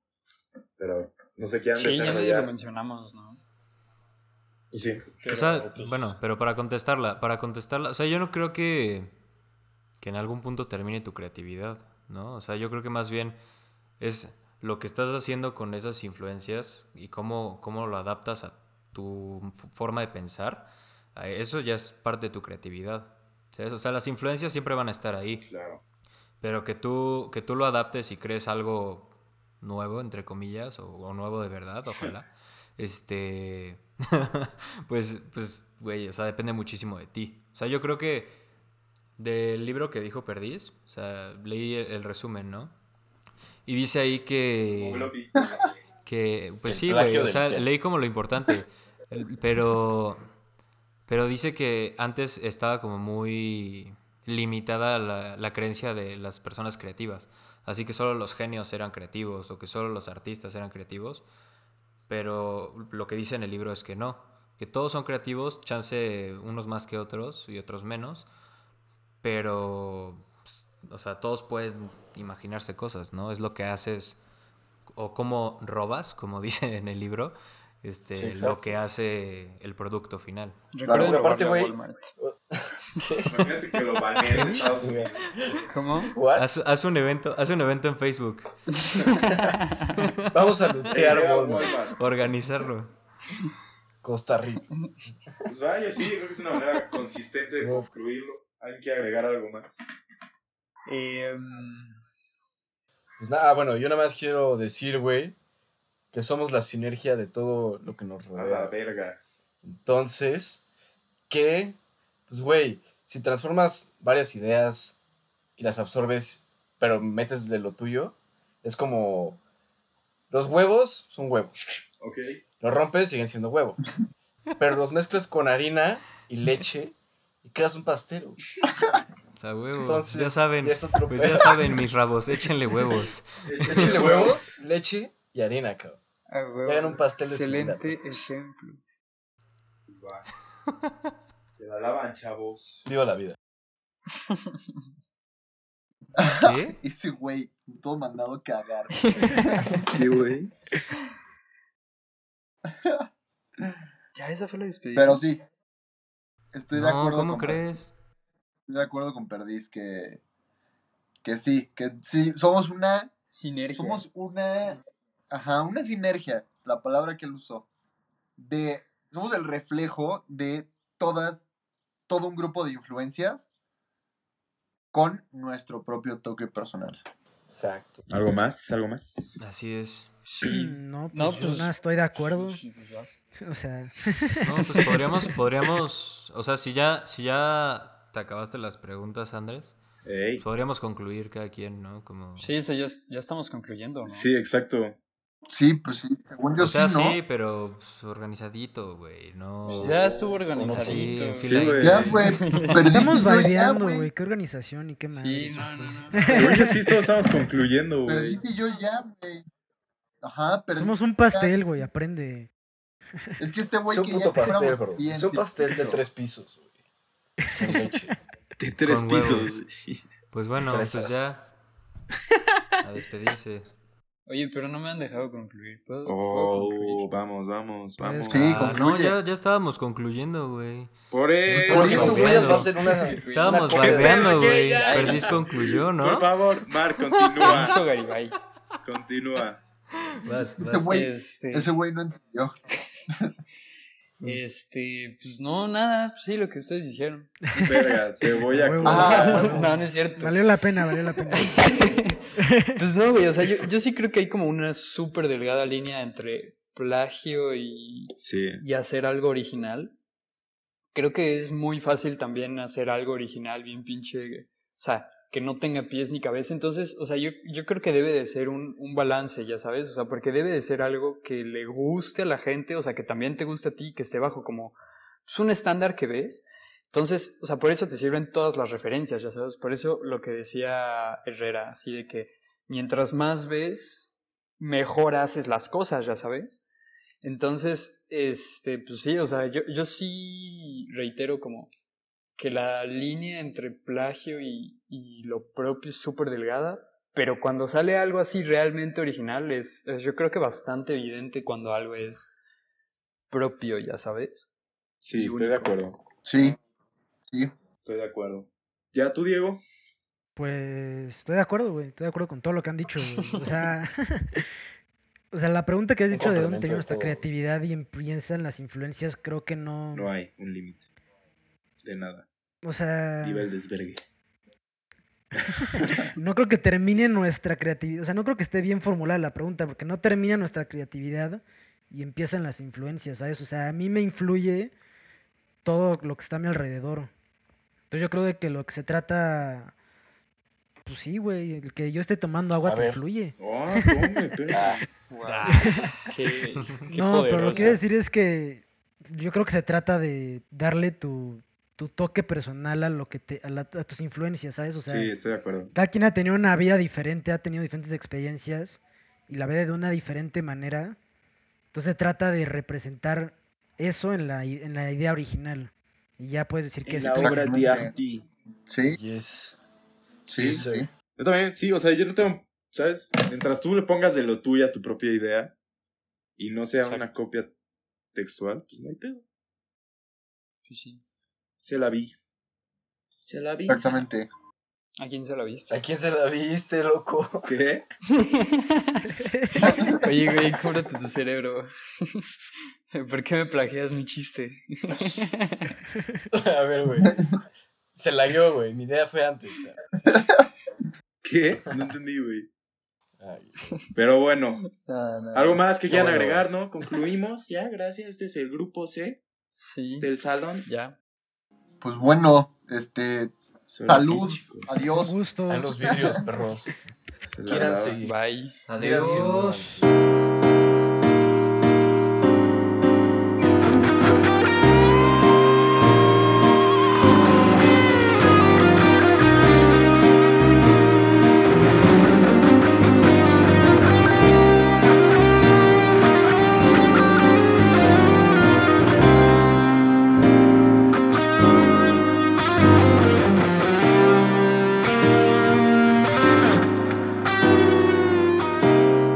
pero no sé qué han Sí, ya medio lo mencionamos, ¿no? Sí. Pero, o sea, pues, bueno, pero para contestarla, para contestarla, o sea, yo no creo que, que en algún punto termine tu creatividad, ¿no? O sea, yo creo que más bien es lo que estás haciendo con esas influencias y cómo, cómo lo adaptas a tu forma de pensar, eso ya es parte de tu creatividad. ¿sabes? O sea, las influencias siempre van a estar ahí. Claro. Pero que tú, que tú lo adaptes y crees algo nuevo, entre comillas, o, o nuevo de verdad, ojalá. este. pues, pues, güey, o sea, depende muchísimo de ti. O sea, yo creo que del libro que dijo Perdiz, o sea, leí el, el resumen, ¿no? Y dice ahí que. Que, pues El sí, güey, o sea, leí como lo importante. Pero. Pero dice que antes estaba como muy limitada la, la creencia de las personas creativas. Así que solo los genios eran creativos o que solo los artistas eran creativos. Pero lo que dice en el libro es que no. Que todos son creativos, chance unos más que otros y otros menos. Pero, o sea, todos pueden imaginarse cosas, ¿no? Es lo que haces o cómo robas, como dice en el libro, este, Sí, lo que hace el producto final. Recuerden Claro, aparte, güey, Walmart. Imagínate que lo baneen en Estados Unidos. ¿Cómo? ¿What? Haz, haz un evento, haz un evento en Facebook, Vamos a lutear. Walmart. organizarlo. Costa Rica. Pues vaya, sí, creo que es una manera consistente de concluirlo. Hay que agregar algo más. Em, Pues nada, bueno, yo nada más quiero decir, güey, que somos la sinergia de todo lo que nos A la rodea. verga. Entonces, que, pues, güey, si transformas varias ideas y las absorbes, pero metes de lo tuyo, es como, los huevos son huevos. Ok. Los rompes, siguen siendo huevos. Pero los mezclas con harina y leche y creas un pastel. O sea, huevos. Entonces, ya saben, ya pues ya saben mis rabos, échenle huevos. Échale huevos, leche y harina, cabrón. a huevo. hagan un pastel de su vida, Excelente ejemplo. Pues va. Se la lavan, chavos. Viva la vida. ¿Qué? Ese güey, todo mandado a cagar. Sí, güey. Ya, esa fue la despedida. Pero sí. Estoy de No, acuerdo ¿cómo con crees? Estoy de acuerdo con Perdiz que que sí, que sí, somos una Sinergia. somos una ajá, una sinergia, la palabra que él usó. De somos el reflejo de todas todo un grupo de influencias con nuestro propio toque personal. Exacto. ¿Algo más? ¿Algo más? Así es. Sí. No, pues, No, yo pues- no estoy de acuerdo. Sí, pues. O sea, No, pues podríamos, podríamos, o sea, si ya, si ya te acabaste las preguntas, Andrés, Ey. podríamos concluir cada quien, ¿no? Como... Sí, eso ya, ya estamos concluyendo, ¿no? Sí, exacto. Sí, pues sí, según yo o sea, sí, ¿no? sí, pero pues, organizadito, güey. No. Pues ya estuvo organizadito. Sí, Sí, güey. Ya, güey, pues ya, baileando, güey. güey. Qué organización y qué madre. Sí, no, no, no. Según yo sí, todos estamos concluyendo, güey. Perdí si yo ya, güey. Ajá, pero Somos un pastel, güey. Aprende. es que este güey Es un que puto ya pastel, bro. Es un pastel de tres pisos, güey. De tres Con pisos. huevos. Pues bueno, pues ya. A despedirse. Oye, pero no me han dejado concluir. ¿Puedo, puedo Oh, concluir? vamos, vamos, vamos. Sí, Ah, no, ya, ya estábamos concluyendo, güey. Por eso. Por eso, güey, va a ser una. Estábamos que güey. Perdiz concluyó, ¿no? Por favor, Mar, continúa. Hizo Garibay. continúa. Vas, Ese vas. güey, Este, ese güey no entendió. Este, pues no, nada, pues sí, lo que ustedes dijeron. Verga, te voy a acusar. no, no es cierto. Valió la pena, valió la pena. Pues no, güey, o sea, yo, yo sí creo que hay como una súper delgada línea entre plagio y, Sí. y hacer algo original. Creo que es muy fácil también hacer algo original, bien pinche, o sea, que no tenga pies ni cabeza. Entonces, o sea, yo, yo creo que debe de ser un, un balance, ya sabes, o sea, porque debe de ser algo que le guste a la gente, o sea, que también te guste a ti, que esté bajo como pues, un estándar que ves. Entonces, o sea, por eso te sirven todas las referencias, ya sabes, por eso lo que decía Herrera, así de que mientras más ves, mejor haces las cosas, ya sabes. Entonces, este, pues sí, o sea, yo, yo sí reitero como que la línea entre plagio y, y lo propio es súper delgada, pero cuando sale algo así realmente original, es, es yo creo que bastante evidente cuando algo es propio, ya sabes. Sí, Y estoy de acuerdo. Sí, sí. Estoy de acuerdo. ¿Ya tú, Diego? Pues estoy de acuerdo, güey. Estoy de acuerdo con todo lo que han dicho, güey. O sea, o sea, la pregunta que has dicho de dónde tiene de nuestra creatividad y empieza en las influencias, creo que no. No hay un límite. De nada. O sea, Viva el desvergue. no creo que termine nuestra creatividad. O sea, no creo que esté bien formulada la pregunta, porque no termina nuestra creatividad y empiezan las influencias, ¿sabes? O sea, a mí me influye todo lo que está a mi alrededor. Entonces yo creo de que lo que se trata. Pues sí, güey. El que yo esté tomando agua A te ver. influye. Oh, Ah, Wow. qué, qué No, pero lo que quiero decir es que yo creo que se trata de darle tu, tu toque personal a lo que te, a, la- a tus influencias, ¿sabes? O sea, Sí, estoy de acuerdo. cada quien ha tenido una vida diferente, ha tenido diferentes experiencias y la ve de una diferente manera. Entonces trata de representar eso en la, en la idea original. Y ya puedes decir que es obra de arte. Sí, yes. sí, Sí, sí. Yo también, sí, o sea, yo no tengo, ¿sabes? Mientras tú le pongas de lo tuyo a tu propia idea y no sea Exacto. una copia textual, pues no hay pedo. Sí, sí. Se la vi. Se la vi. Exactamente. ¿A quién se la viste? ¿A quién se la viste, loco? ¿Qué? Oye, güey, cúbrate tu cerebro. ¿Por qué me plagias mi chiste? A ver, güey. Se la dio, güey. Mi idea fue antes, cara. ¿Qué? No entendí, güey. Pero bueno, No, no. algo más que quieran bueno, agregar, ¿no? Concluimos, ya, gracias. Este es el grupo C Sí, del salón. ya. Pues bueno, este, Solo así, salud, un adiós. gusto. A los vidrios, perros. Se la Quieran daba. seguir. Bye. Adiós.